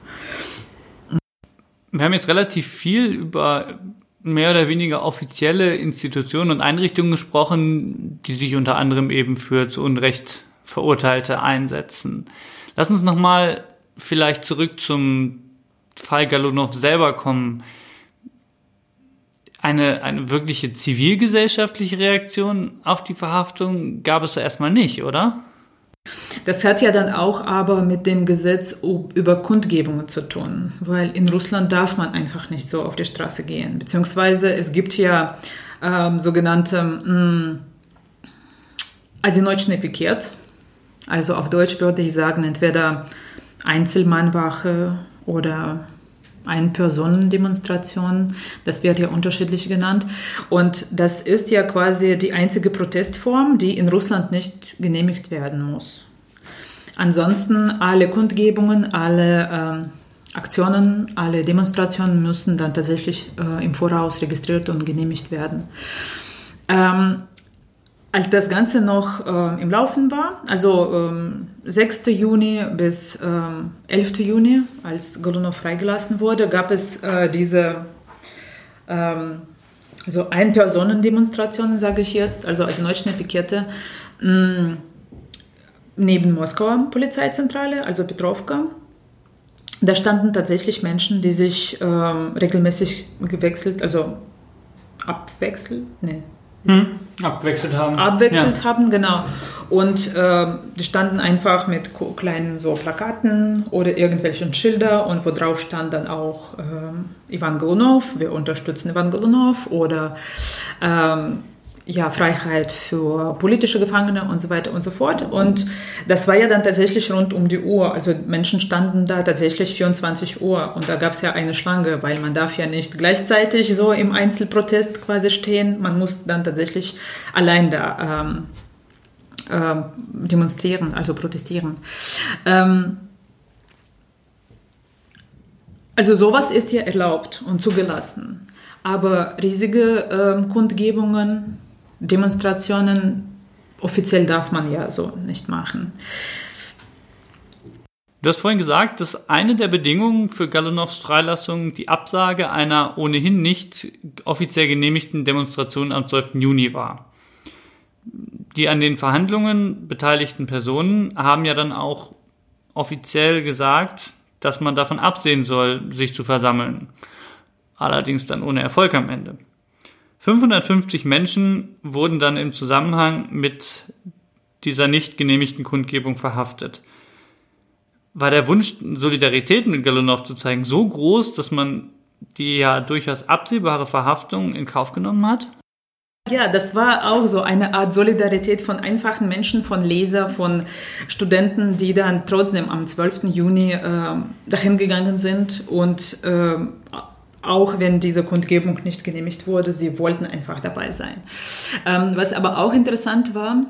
Wir haben jetzt relativ viel über mehr oder weniger offizielle Institutionen und Einrichtungen gesprochen, die sich unter anderem eben für zu Unrecht Verurteilte einsetzen. Lass uns nochmal vielleicht zurück zum Fall Galunov selber kommen. Eine, eine wirkliche zivilgesellschaftliche Reaktion auf die Verhaftung gab es ja erstmal nicht, oder? Das hat ja dann auch aber mit dem Gesetz über Kundgebungen zu tun, weil in Russland darf man einfach nicht so auf die Straße gehen. Beziehungsweise es gibt ja ähm, sogenannte mm, also Asinochne Piket. Also auf Deutsch würde ich sagen, entweder Einzelmannwache oder ein-Personen-Demonstration. Das wird ja unterschiedlich genannt. Und das ist ja quasi die einzige Protestform, die in Russland nicht genehmigt werden muss. Ansonsten alle Kundgebungen, alle äh, Aktionen, alle Demonstrationen müssen dann tatsächlich äh, im Voraus registriert und genehmigt werden. Ähm, als das Ganze noch äh, im Laufen war, also ähm, 6. Juni bis ähm, 11. Juni, als Golunov freigelassen wurde, gab es äh, diese ähm, also Ein-Personen-Demonstrationen, sage ich jetzt, also als Neutschne Pikette, mh, neben Moskauer Polizeizentrale, also Petrovka. Da standen tatsächlich Menschen, die sich ähm, regelmäßig gewechselt, also abwechseln, nee. Hm, abwechselt haben. Abwechselt ja. haben, genau. Und äh, die standen einfach mit kleinen so Plakaten oder irgendwelchen Schilder und wo drauf stand dann auch äh, Ivan Golunov, wir unterstützen Ivan Golunov oder ähm, ja, Freiheit für politische Gefangene und so weiter und so fort. Und das war ja dann tatsächlich rund um die Uhr. Also Menschen standen da tatsächlich 24 Uhr und da gab es ja eine Schlange, weil man darf ja nicht gleichzeitig so im Einzelprotest quasi stehen. Man muss dann tatsächlich allein da ähm, äh, demonstrieren, also protestieren. Ähm, also sowas ist ja erlaubt und zugelassen. Aber riesige äh, Kundgebungen, Demonstrationen offiziell darf man ja so nicht machen. Du hast vorhin gesagt, dass eine der Bedingungen für Galunovs Freilassung die Absage einer ohnehin nicht offiziell genehmigten Demonstration am 12. Juni war. Die an den Verhandlungen beteiligten Personen haben ja dann auch offiziell gesagt, dass man davon absehen soll, sich zu versammeln. Allerdings dann ohne Erfolg am Ende. 550 Menschen wurden dann im Zusammenhang mit dieser nicht genehmigten Kundgebung verhaftet. War der Wunsch, Solidarität mit Galunov zu zeigen, so groß, dass man die ja durchaus absehbare Verhaftung in Kauf genommen hat? Ja, das war auch so eine Art Solidarität von einfachen Menschen, von Leser, von Studenten, die dann trotzdem am 12. Juni äh, dahin gegangen sind und äh, auch wenn diese Kundgebung nicht genehmigt wurde, sie wollten einfach dabei sein. Ähm, was aber auch interessant war,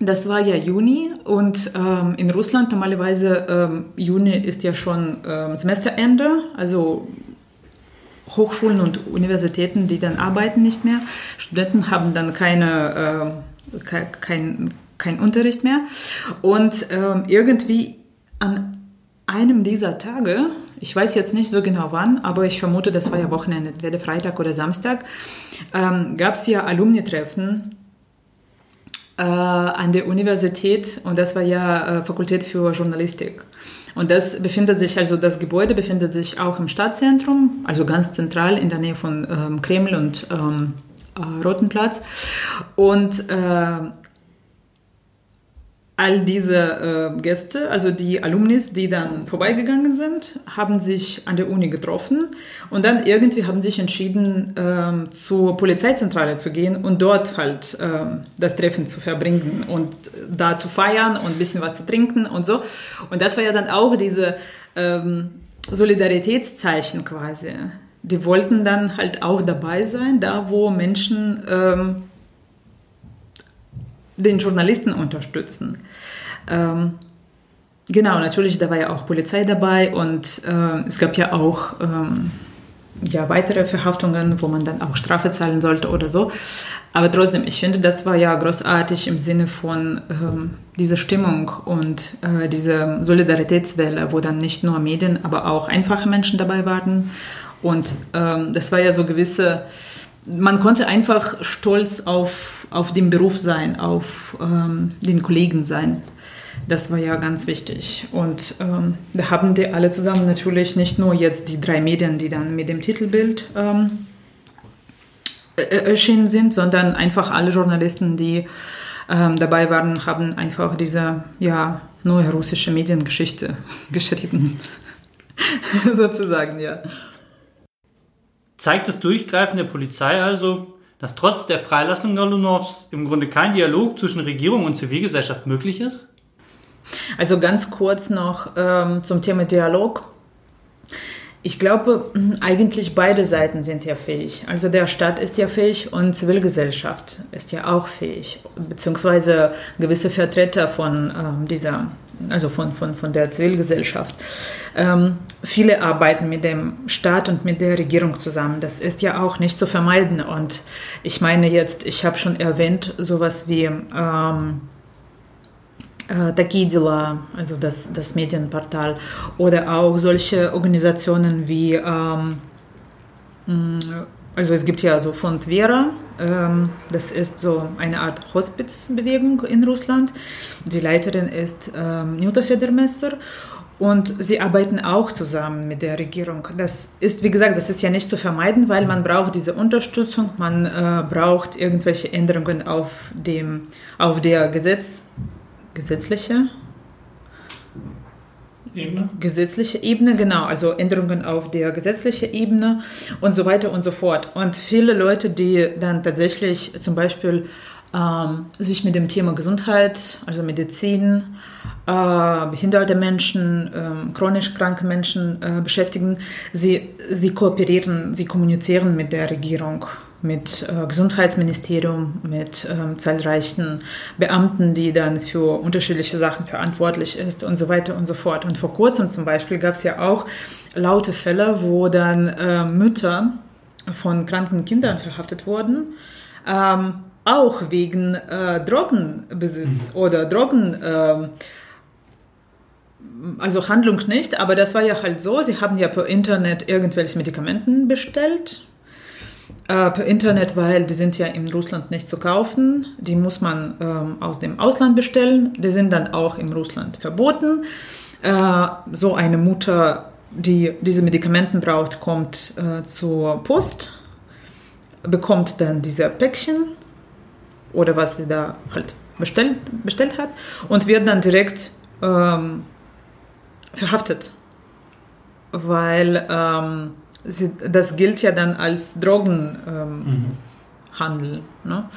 das war ja Juni und ähm, in Russland normalerweise ähm, Juni ist ja schon ähm, Semesterende, also Hochschulen und Universitäten, die dann arbeiten nicht mehr. Studenten haben dann keine, äh, kein, kein Unterricht mehr. Und ähm, irgendwie an einem dieser Tage ich weiß jetzt nicht so genau wann, aber ich vermute, das war ja Wochenende, entweder Freitag oder Samstag, ähm, gab es ja Alumni-Treffen äh, an der Universität und das war ja äh, Fakultät für Journalistik. Und das befindet sich, also das Gebäude befindet sich auch im Stadtzentrum, also ganz zentral in der Nähe von ähm, Kreml und ähm, äh, Rotenplatz. Und äh, all diese äh, Gäste, also die Alumnis, die dann vorbeigegangen sind, haben sich an der Uni getroffen und dann irgendwie haben sich entschieden, ähm, zur Polizeizentrale zu gehen und dort halt ähm, das Treffen zu verbringen und da zu feiern und ein bisschen was zu trinken und so. Und das war ja dann auch diese ähm, Solidaritätszeichen quasi. Die wollten dann halt auch dabei sein, da wo Menschen ähm, den Journalisten unterstützen. Ähm, genau, natürlich, da war ja auch Polizei dabei und äh, es gab ja auch ähm, ja, weitere Verhaftungen, wo man dann auch Strafe zahlen sollte oder so. Aber trotzdem, ich finde, das war ja großartig im Sinne von ähm, dieser Stimmung und äh, diese Solidaritätswelle, wo dann nicht nur Medien, aber auch einfache Menschen dabei waren. Und ähm, das war ja so gewisse man konnte einfach stolz auf, auf den Beruf sein, auf ähm, den Kollegen sein. Das war ja ganz wichtig. Und ähm, da haben die alle zusammen natürlich nicht nur jetzt die drei Medien, die dann mit dem Titelbild ähm, erschienen sind, sondern einfach alle Journalisten, die ähm, dabei waren, haben einfach diese ja, neue russische Mediengeschichte geschrieben. Sozusagen, ja. Zeigt das Durchgreifen der Polizei also, dass trotz der Freilassung Galunovs im Grunde kein Dialog zwischen Regierung und Zivilgesellschaft möglich ist? Also ganz kurz noch ähm, zum Thema Dialog. Ich glaube, eigentlich beide Seiten sind ja fähig. Also der Staat ist ja fähig und Zivilgesellschaft ist ja auch fähig, beziehungsweise gewisse Vertreter von ähm, dieser also von, von, von der Zivilgesellschaft. Ähm, viele arbeiten mit dem Staat und mit der Regierung zusammen. Das ist ja auch nicht zu vermeiden. Und ich meine jetzt, ich habe schon erwähnt, sowas wie ähm, äh, Takidila, also das, das Medienportal, oder auch solche Organisationen wie, ähm, also es gibt ja so Fond Vera, ähm, das ist so eine Art Hospizbewegung in Russland. Die Leiterin ist ähm, Njuta Federmesser und sie arbeiten auch zusammen mit der Regierung. Das ist, wie gesagt, das ist ja nicht zu vermeiden, weil man braucht diese Unterstützung, man äh, braucht irgendwelche Änderungen auf, dem, auf der Gesetz, gesetzliche Ebene? Gesetzliche Ebene, genau, also Änderungen auf der gesetzlichen Ebene und so weiter und so fort. Und viele Leute, die dann tatsächlich zum Beispiel ähm, sich mit dem Thema Gesundheit, also Medizin, äh, behinderte Menschen, äh, chronisch kranke Menschen äh, beschäftigen, sie, sie kooperieren, sie kommunizieren mit der Regierung mit äh, Gesundheitsministerium, mit ähm, zahlreichen Beamten, die dann für unterschiedliche Sachen verantwortlich ist und so weiter und so fort. Und vor kurzem zum Beispiel gab es ja auch laute Fälle, wo dann äh, Mütter von kranken Kindern verhaftet wurden. Ähm, auch wegen äh, Drogenbesitz mhm. oder Drogen, äh, also Handlung nicht, aber das war ja halt so, sie haben ja per Internet irgendwelche Medikamenten bestellt äh, per Internet, weil die sind ja in Russland nicht zu kaufen. Die muss man ähm, aus dem Ausland bestellen. Die sind dann auch in Russland verboten. Äh, so eine Mutter, die diese Medikamenten braucht, kommt äh, zur Post, bekommt dann diese Päckchen oder was sie da halt bestellt, bestellt hat und wird dann direkt ähm, verhaftet, weil ähm, sie, das gilt ja dann als Drogenhandel. Ähm, mhm. ne?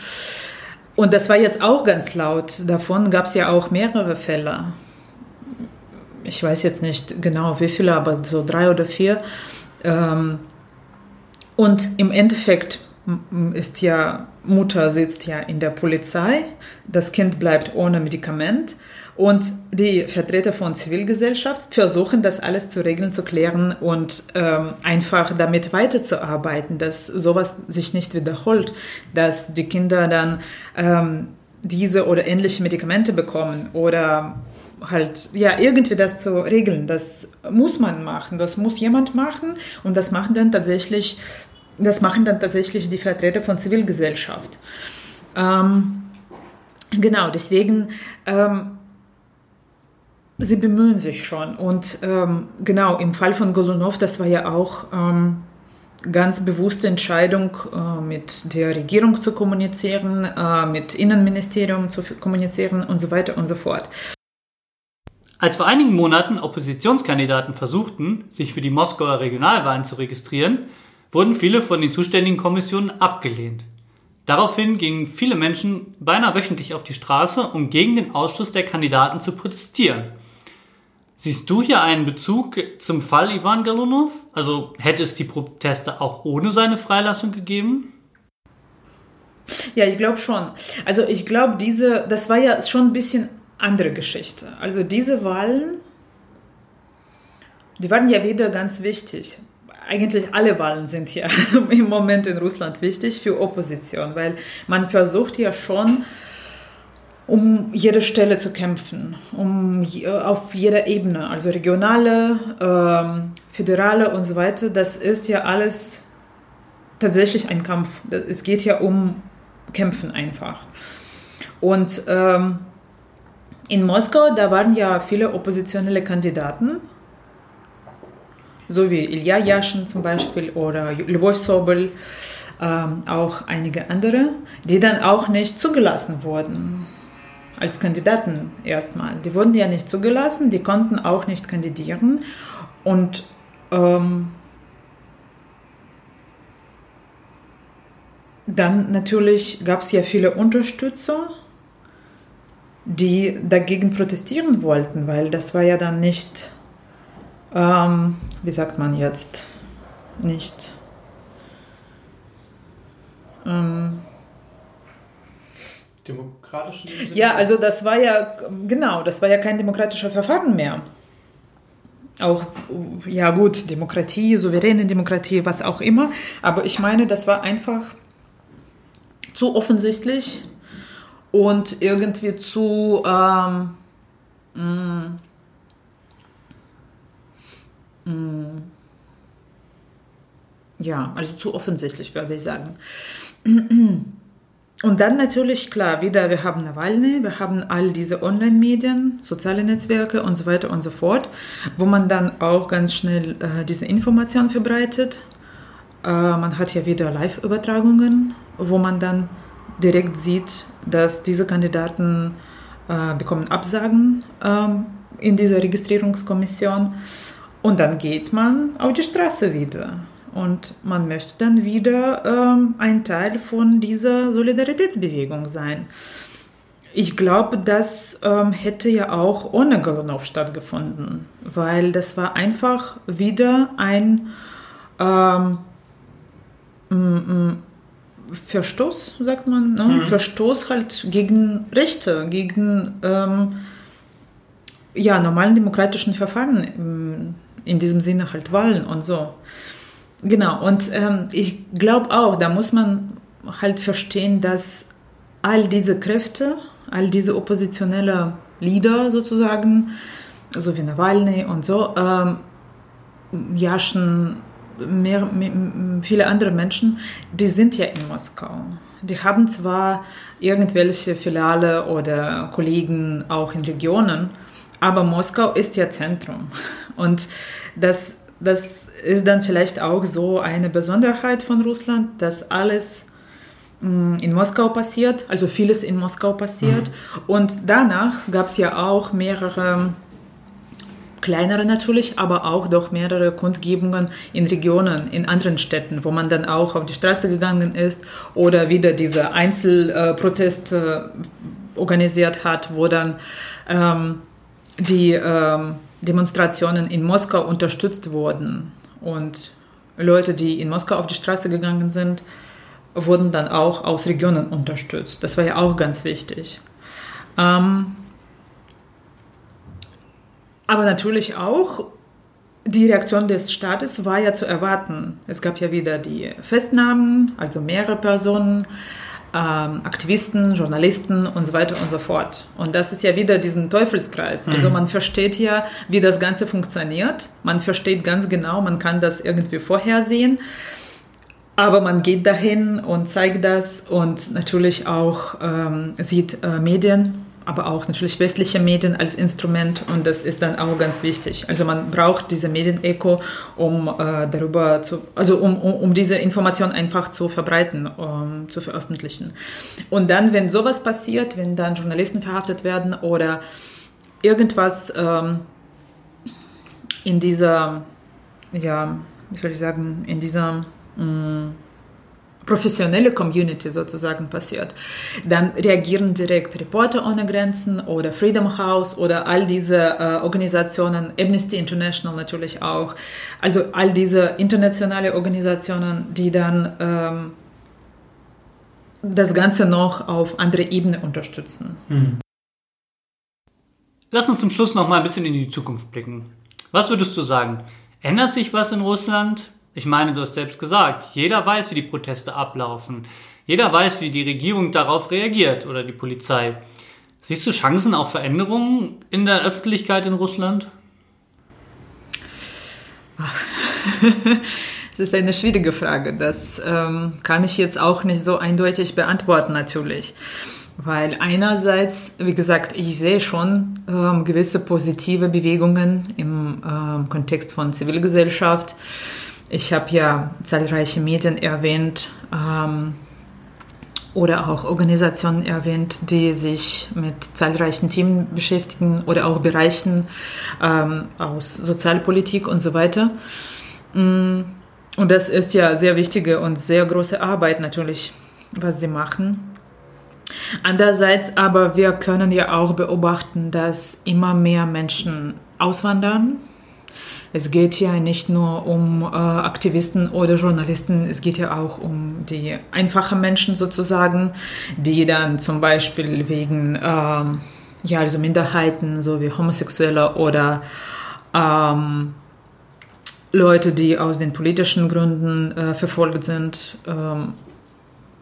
Und das war jetzt auch ganz laut. Davon gab es ja auch mehrere Fälle. Ich weiß jetzt nicht genau wie viele, aber so drei oder vier. Ähm, und im Endeffekt ist ja, Mutter sitzt ja in der Polizei, das Kind bleibt ohne Medikament und die Vertreter von Zivilgesellschaft versuchen, das alles zu regeln, zu klären und ähm, einfach damit weiterzuarbeiten, dass sowas sich nicht wiederholt, dass die Kinder dann ähm, diese oder ähnliche Medikamente bekommen oder halt, ja, irgendwie das zu regeln. Das muss man machen, das muss jemand machen und das machen dann tatsächlich, das machen dann tatsächlich die Vertreter von Zivilgesellschaft. Ähm, Genau, deswegen, ähm, sie bemühen sich schon. Und ähm, genau, im Fall von Golunov, das war ja auch ähm, ganz bewusste Entscheidung, äh, mit der Regierung zu kommunizieren, äh, mit Innenministerium zu kommunizieren und so weiter und so fort. Als vor einigen Monaten Oppositionskandidaten versuchten, sich für die Moskauer Regionalwahlen zu registrieren, wurden viele von den zuständigen Kommissionen abgelehnt. Daraufhin gingen viele Menschen beinahe wöchentlich auf die Straße, um gegen den Ausschluss der Kandidaten zu protestieren. Siehst du hier einen Bezug zum Fall Ivan Galunov? Also hätte es die Proteste auch ohne seine Freilassung gegeben? Ja, ich glaube schon. Also ich glaube, diese, das war ja schon ein bisschen andere Geschichte. Also diese Wahlen, die waren ja wieder ganz wichtig. Eigentlich alle Wahlen sind ja im Moment in Russland wichtig für Opposition, weil man versucht ja schon, um jede Stelle zu kämpfen, um auf jeder Ebene, also regionale, ähm, föderale und so weiter. Das ist ja alles tatsächlich ein Kampf. Es geht ja um Kämpfen einfach. Und ähm, in Moskau, da waren ja viele oppositionelle Kandidaten, so wie Ilya Yashin zum Beispiel oder Lvov Sobel, ähm, auch einige andere, die dann auch nicht zugelassen wurden als Kandidaten erstmal. Die wurden ja nicht zugelassen, die konnten auch nicht kandidieren und ähm, dann natürlich gab es ja viele Unterstützer die dagegen protestieren wollten, weil das war ja dann nicht, ähm, wie sagt man jetzt, nicht. Ähm, Demokratischen Ja, also das war ja, genau, das war ja kein demokratischer Verfahren mehr. Auch, ja gut, Demokratie, souveräne Demokratie, was auch immer. Aber ich meine, das war einfach zu offensichtlich und irgendwie zu ähm, mm, mm, ja, also zu offensichtlich würde ich sagen. Und dann natürlich, klar, wieder, wir haben Nawalny, wir haben all diese Online-Medien, soziale Netzwerke und so weiter und so fort, wo man dann auch ganz schnell äh, diese Information verbreitet. Äh, man hat ja wieder Live-Übertragungen, wo man dann direkt sieht, dass diese Kandidaten äh, bekommen Absagen ähm, in dieser Registrierungskommission und dann geht man auf die Straße wieder und man möchte dann wieder ähm, ein Teil von dieser Solidaritätsbewegung sein. Ich glaube, das ähm, hätte ja auch ohne Golunov stattgefunden, weil das war einfach wieder ein ähm, Verstoß, sagt man, ne? mhm. Verstoß halt gegen Rechte, gegen ähm, ja, normalen demokratischen Verfahren, ähm, in diesem Sinne halt Wahlen und so. Genau, und ähm, ich glaube auch, da muss man halt verstehen, dass all diese Kräfte, all diese oppositionelle Leader sozusagen, so wie Nawalny und so, ähm, Jaschen, mehr, mehr, viele andere Menschen, die sind ja in Moskau. Die haben zwar irgendwelche Filiale oder Kollegen auch in Regionen, aber Moskau ist ja Zentrum. Und das, das ist dann vielleicht auch so eine Besonderheit von Russland, dass alles mm, in Moskau passiert, also vieles in Moskau passiert. Mhm. Und danach gab es ja auch mehrere kleinere natürlich, aber auch doch mehrere Kundgebungen in Regionen, in anderen Städten, wo man dann auch auf die Straße gegangen ist oder wieder diese Einzelproteste organisiert hat, wo dann ähm, die ähm, Demonstrationen in Moskau unterstützt wurden und Leute, die in Moskau auf die Straße gegangen sind, wurden dann auch aus Regionen unterstützt. Das war ja auch ganz wichtig. Ähm, aber natürlich auch die Reaktion des Staates war ja zu erwarten. Es gab ja wieder die Festnahmen, also mehrere Personen, ähm, Aktivisten, Journalisten und so weiter und so fort. Und das ist ja wieder diesen Teufelskreis. Also mhm. man versteht ja, wie das Ganze funktioniert. Man versteht ganz genau, man kann das irgendwie vorhersehen. aber man geht dahin und zeigt das und natürlich auch ähm, sieht äh, Medien, aber auch natürlich westliche Medien als Instrument und das ist dann auch ganz wichtig. Also man braucht diese Medien-Eco, um äh, darüber zu, also um, um, um, diese Information einfach zu verbreiten, um, zu veröffentlichen. Und dann, wenn sowas passiert, wenn dann Journalisten verhaftet werden oder irgendwas ähm, in dieser, ja, wie soll ich sagen, in dieser mh, mm, professionelle Community sozusagen passiert, dann reagieren direkt Reporter ohne Grenzen oder Freedom House oder all diese äh, Organisationen, Amnesty International natürlich auch, also all diese internationale Organisationen, die dann ähm, das Ganze noch auf andere Ebene unterstützen. Hm. Lass uns zum Schluss noch mal ein bisschen in die Zukunft blicken. Was würdest du sagen? Ändert sich was in Russland? Ich meine, du hast selbst gesagt, jeder weiß, wie die Proteste ablaufen. Jeder weiß, wie die Regierung darauf reagiert oder die Polizei. Siehst du Chancen auf Veränderungen in der Öffentlichkeit in Russland? Das ist eine schwierige Frage. Das ähm, kann ich jetzt auch nicht so eindeutig beantworten, natürlich. Weil einerseits, wie gesagt, ich sehe schon ähm, gewisse positive Bewegungen im ähm, Kontext von Zivilgesellschaft. Ich habe ja zahlreiche Medien erwähnt ähm, oder auch Organisationen erwähnt, die sich mit zahlreichen Themen beschäftigen oder auch Bereichen ähm, aus Sozialpolitik und so weiter. Mm, und das ist ja sehr wichtige und sehr große Arbeit natürlich, was sie machen. Andererseits aber, wir können ja auch beobachten, dass immer mehr Menschen auswandern es geht ja nicht nur um äh, Aktivisten oder Journalisten, es geht ja auch um die einfachen Menschen sozusagen, die dann zum Beispiel wegen ähm, ja, also Minderheiten, so wie Homosexuelle oder ähm, Leute, die aus den politischen Gründen äh, verfolgt sind, ähm,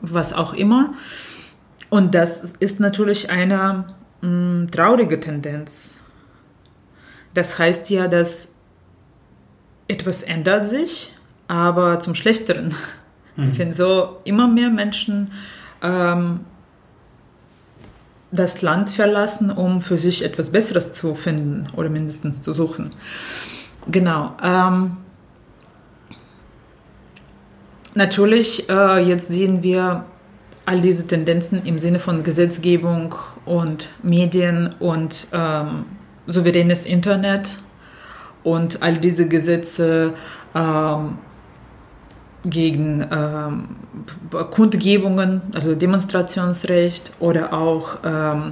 was auch immer. Und das ist natürlich eine mh, mm, traurige Tendenz. Das heißt ja, dass etwas ändert sich, aber zum Schlechteren. Mhm. Wenn so immer mehr Menschen ähm, das Land verlassen, um für sich etwas Besseres zu finden oder mindestens zu suchen. Genau. Ähm, natürlich, äh, jetzt sehen wir all diese Tendenzen im Sinne von Gesetzgebung und Medien und ähm, souveränes Internet und all diese Gesetze ähm, gegen ähm, Kundgebungen, also Demonstrationsrecht oder auch ähm,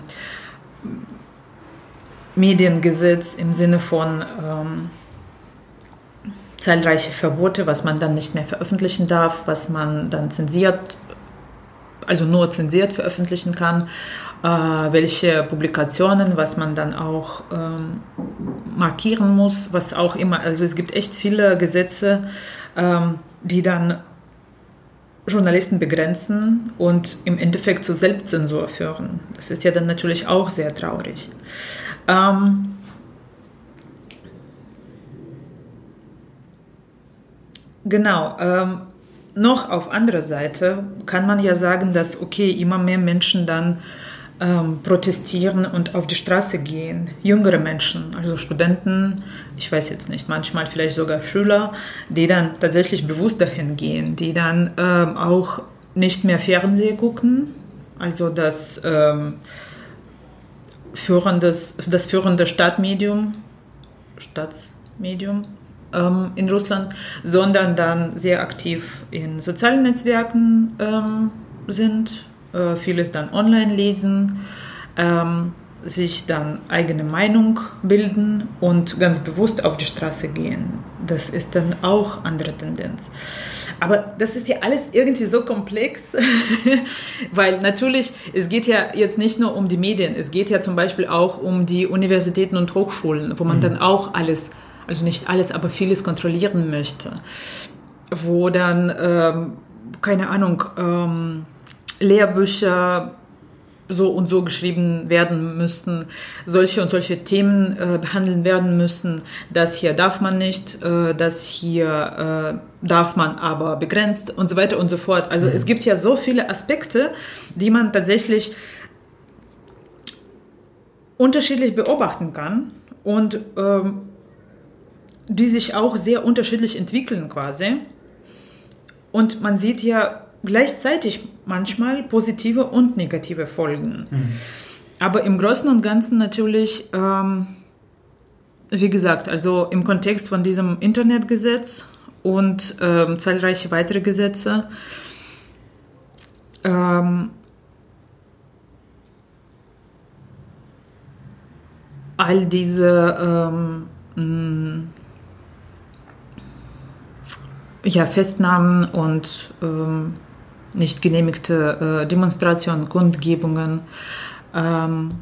Mediengesetz im Sinne von ähm, zahlreiche Verbote, was man dann nicht mehr veröffentlichen darf, was man dann zensiert, also nur zensiert veröffentlichen kann welche Publikationen, was man dann auch ähm, markieren muss, was auch immer. Also es gibt echt viele Gesetze, ähm, die dann Journalisten begrenzen und im Endeffekt zu Selbstzensur führen. Das ist ja dann natürlich auch sehr traurig. Ähm, genau. Ähm, noch auf anderer Seite kann man ja sagen, dass okay, immer mehr Menschen dann ähm, protestieren und auf die Straße gehen. Jüngere Menschen, also Studenten, ich weiß jetzt nicht, manchmal vielleicht sogar Schüler, die dann tatsächlich bewusst dahin gehen, die dann ähm, auch nicht mehr Fernsehen gucken, also das, ähm, führendes, das führende Stadtmedium, Staatsmedium ähm, in Russland, sondern dann sehr aktiv in sozialen Netzwerken ähm, sind äh, vieles dann online lesen, ähm, sich dann eigene Meinung bilden und ganz bewusst auf die Straße gehen. Das ist dann auch andere Tendenz. Aber das ist ja alles irgendwie so komplex, weil natürlich, es geht ja jetzt nicht nur um die Medien, es geht ja zum Beispiel auch um die Universitäten und Hochschulen, wo man mhm. dann auch alles, also nicht alles, aber vieles kontrollieren möchte. Wo dann, ähm, keine Ahnung, ähm, Lehrbücher so und so geschrieben werden müssten, solche und solche Themen äh, behandeln werden müssen, das hier darf man nicht, äh, das hier äh, darf man aber begrenzt und so weiter und so fort. Also mhm. es gibt ja so viele Aspekte, die man tatsächlich unterschiedlich beobachten kann und ähm, die sich auch sehr unterschiedlich entwickeln quasi. Und man sieht ja gleichzeitig manchmal positive und negative Folgen. Mhm. Aber im Großen und Ganzen natürlich, ähm, wie gesagt, also im Kontext von diesem Internetgesetz und ähm, zahlreiche weitere Gesetze, ähm, all diese ähm, ja, Festnahmen und ähm, nicht genehmigte äh, Demonstrationen, Kundgebungen. Ähm,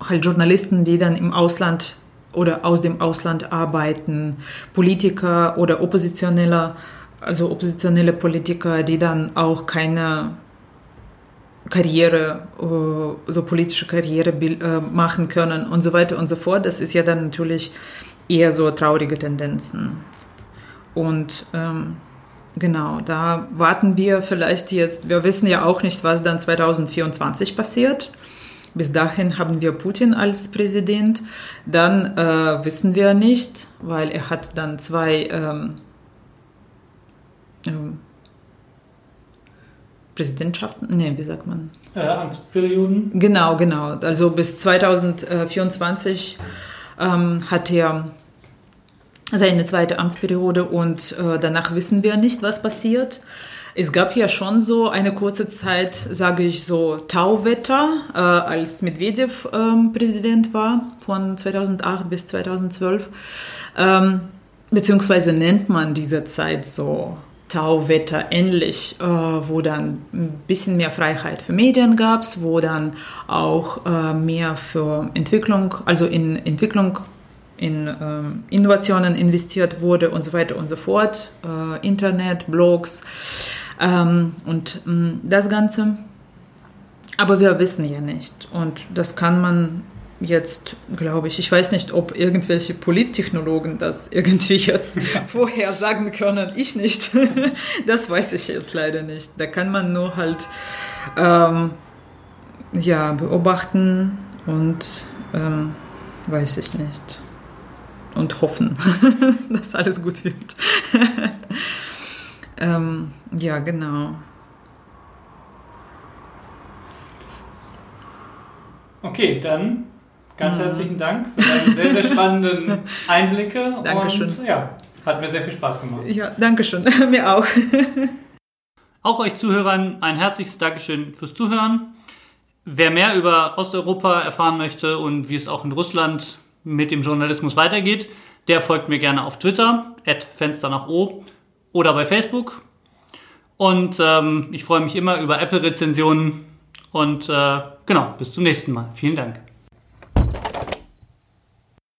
halt Journalisten, die dann im Ausland oder aus dem Ausland arbeiten, Politiker oder Oppositionelle, also oppositionelle Politiker, die dann auch keine Karriere, äh, so politische Karriere äh, machen können und so weiter und so fort. Das ist ja dann natürlich eher so traurige Tendenzen. Und ähm, genau, da warten wir vielleicht jetzt, wir wissen ja auch nicht, was dann 2024 passiert. Bis dahin haben wir Putin als Präsident. Dann äh, wissen wir nicht, weil er hat dann zwei ähm, ähm, Präsidentschaften, nee, wie sagt man? Äh, Amtsperioden. Genau, genau. Also bis 2024 ähm, hat er seine zweite Amtsperiode und äh, danach wissen wir nicht, was passiert. Es gab ja schon so eine kurze Zeit, sage ich so, Tauwetter, äh, als Medvedev ähm, Präsident war, von 2008 bis 2012. Ähm, beziehungsweise nennt man diese Zeit so Tauwetter ähnlich, äh, wo dann ein bisschen mehr Freiheit für Medien gab, wo dann auch äh, mehr für Entwicklung, also in Entwicklung, in ähm, Innovationen investiert wurde und so weiter und so fort, äh, Internet, Blogs ähm, und ähm, das Ganze. Aber wir wissen ja nicht und das kann man jetzt, glaube ich, ich weiß nicht, ob irgendwelche Polittechnologen das irgendwie jetzt vorher sagen können. Ich nicht. das weiß ich jetzt leider nicht. Da kann man nur halt ähm, ja, beobachten und ähm, weiß ich nicht. Und hoffen, dass alles gut wird. ähm, ja, genau. Okay, dann Ganz mhm. herzlichen Dank für deine sehr, sehr spannenden Einblicke. Dankeschön. Und ja, hat mir sehr viel Spaß gemacht. Ja, Dankeschön. mir auch. auch euch Zuhörern ein herzliches Dankeschön fürs Zuhören. Wer mehr über Osteuropa erfahren möchte und wie es auch in Russland mit dem Journalismus weitergeht, der folgt mir gerne auf Twitter, Fenster nach O oder bei Facebook. Und ähm, ich freue mich immer über Apple-Rezensionen. Und äh, genau, bis zum nächsten Mal. Vielen Dank.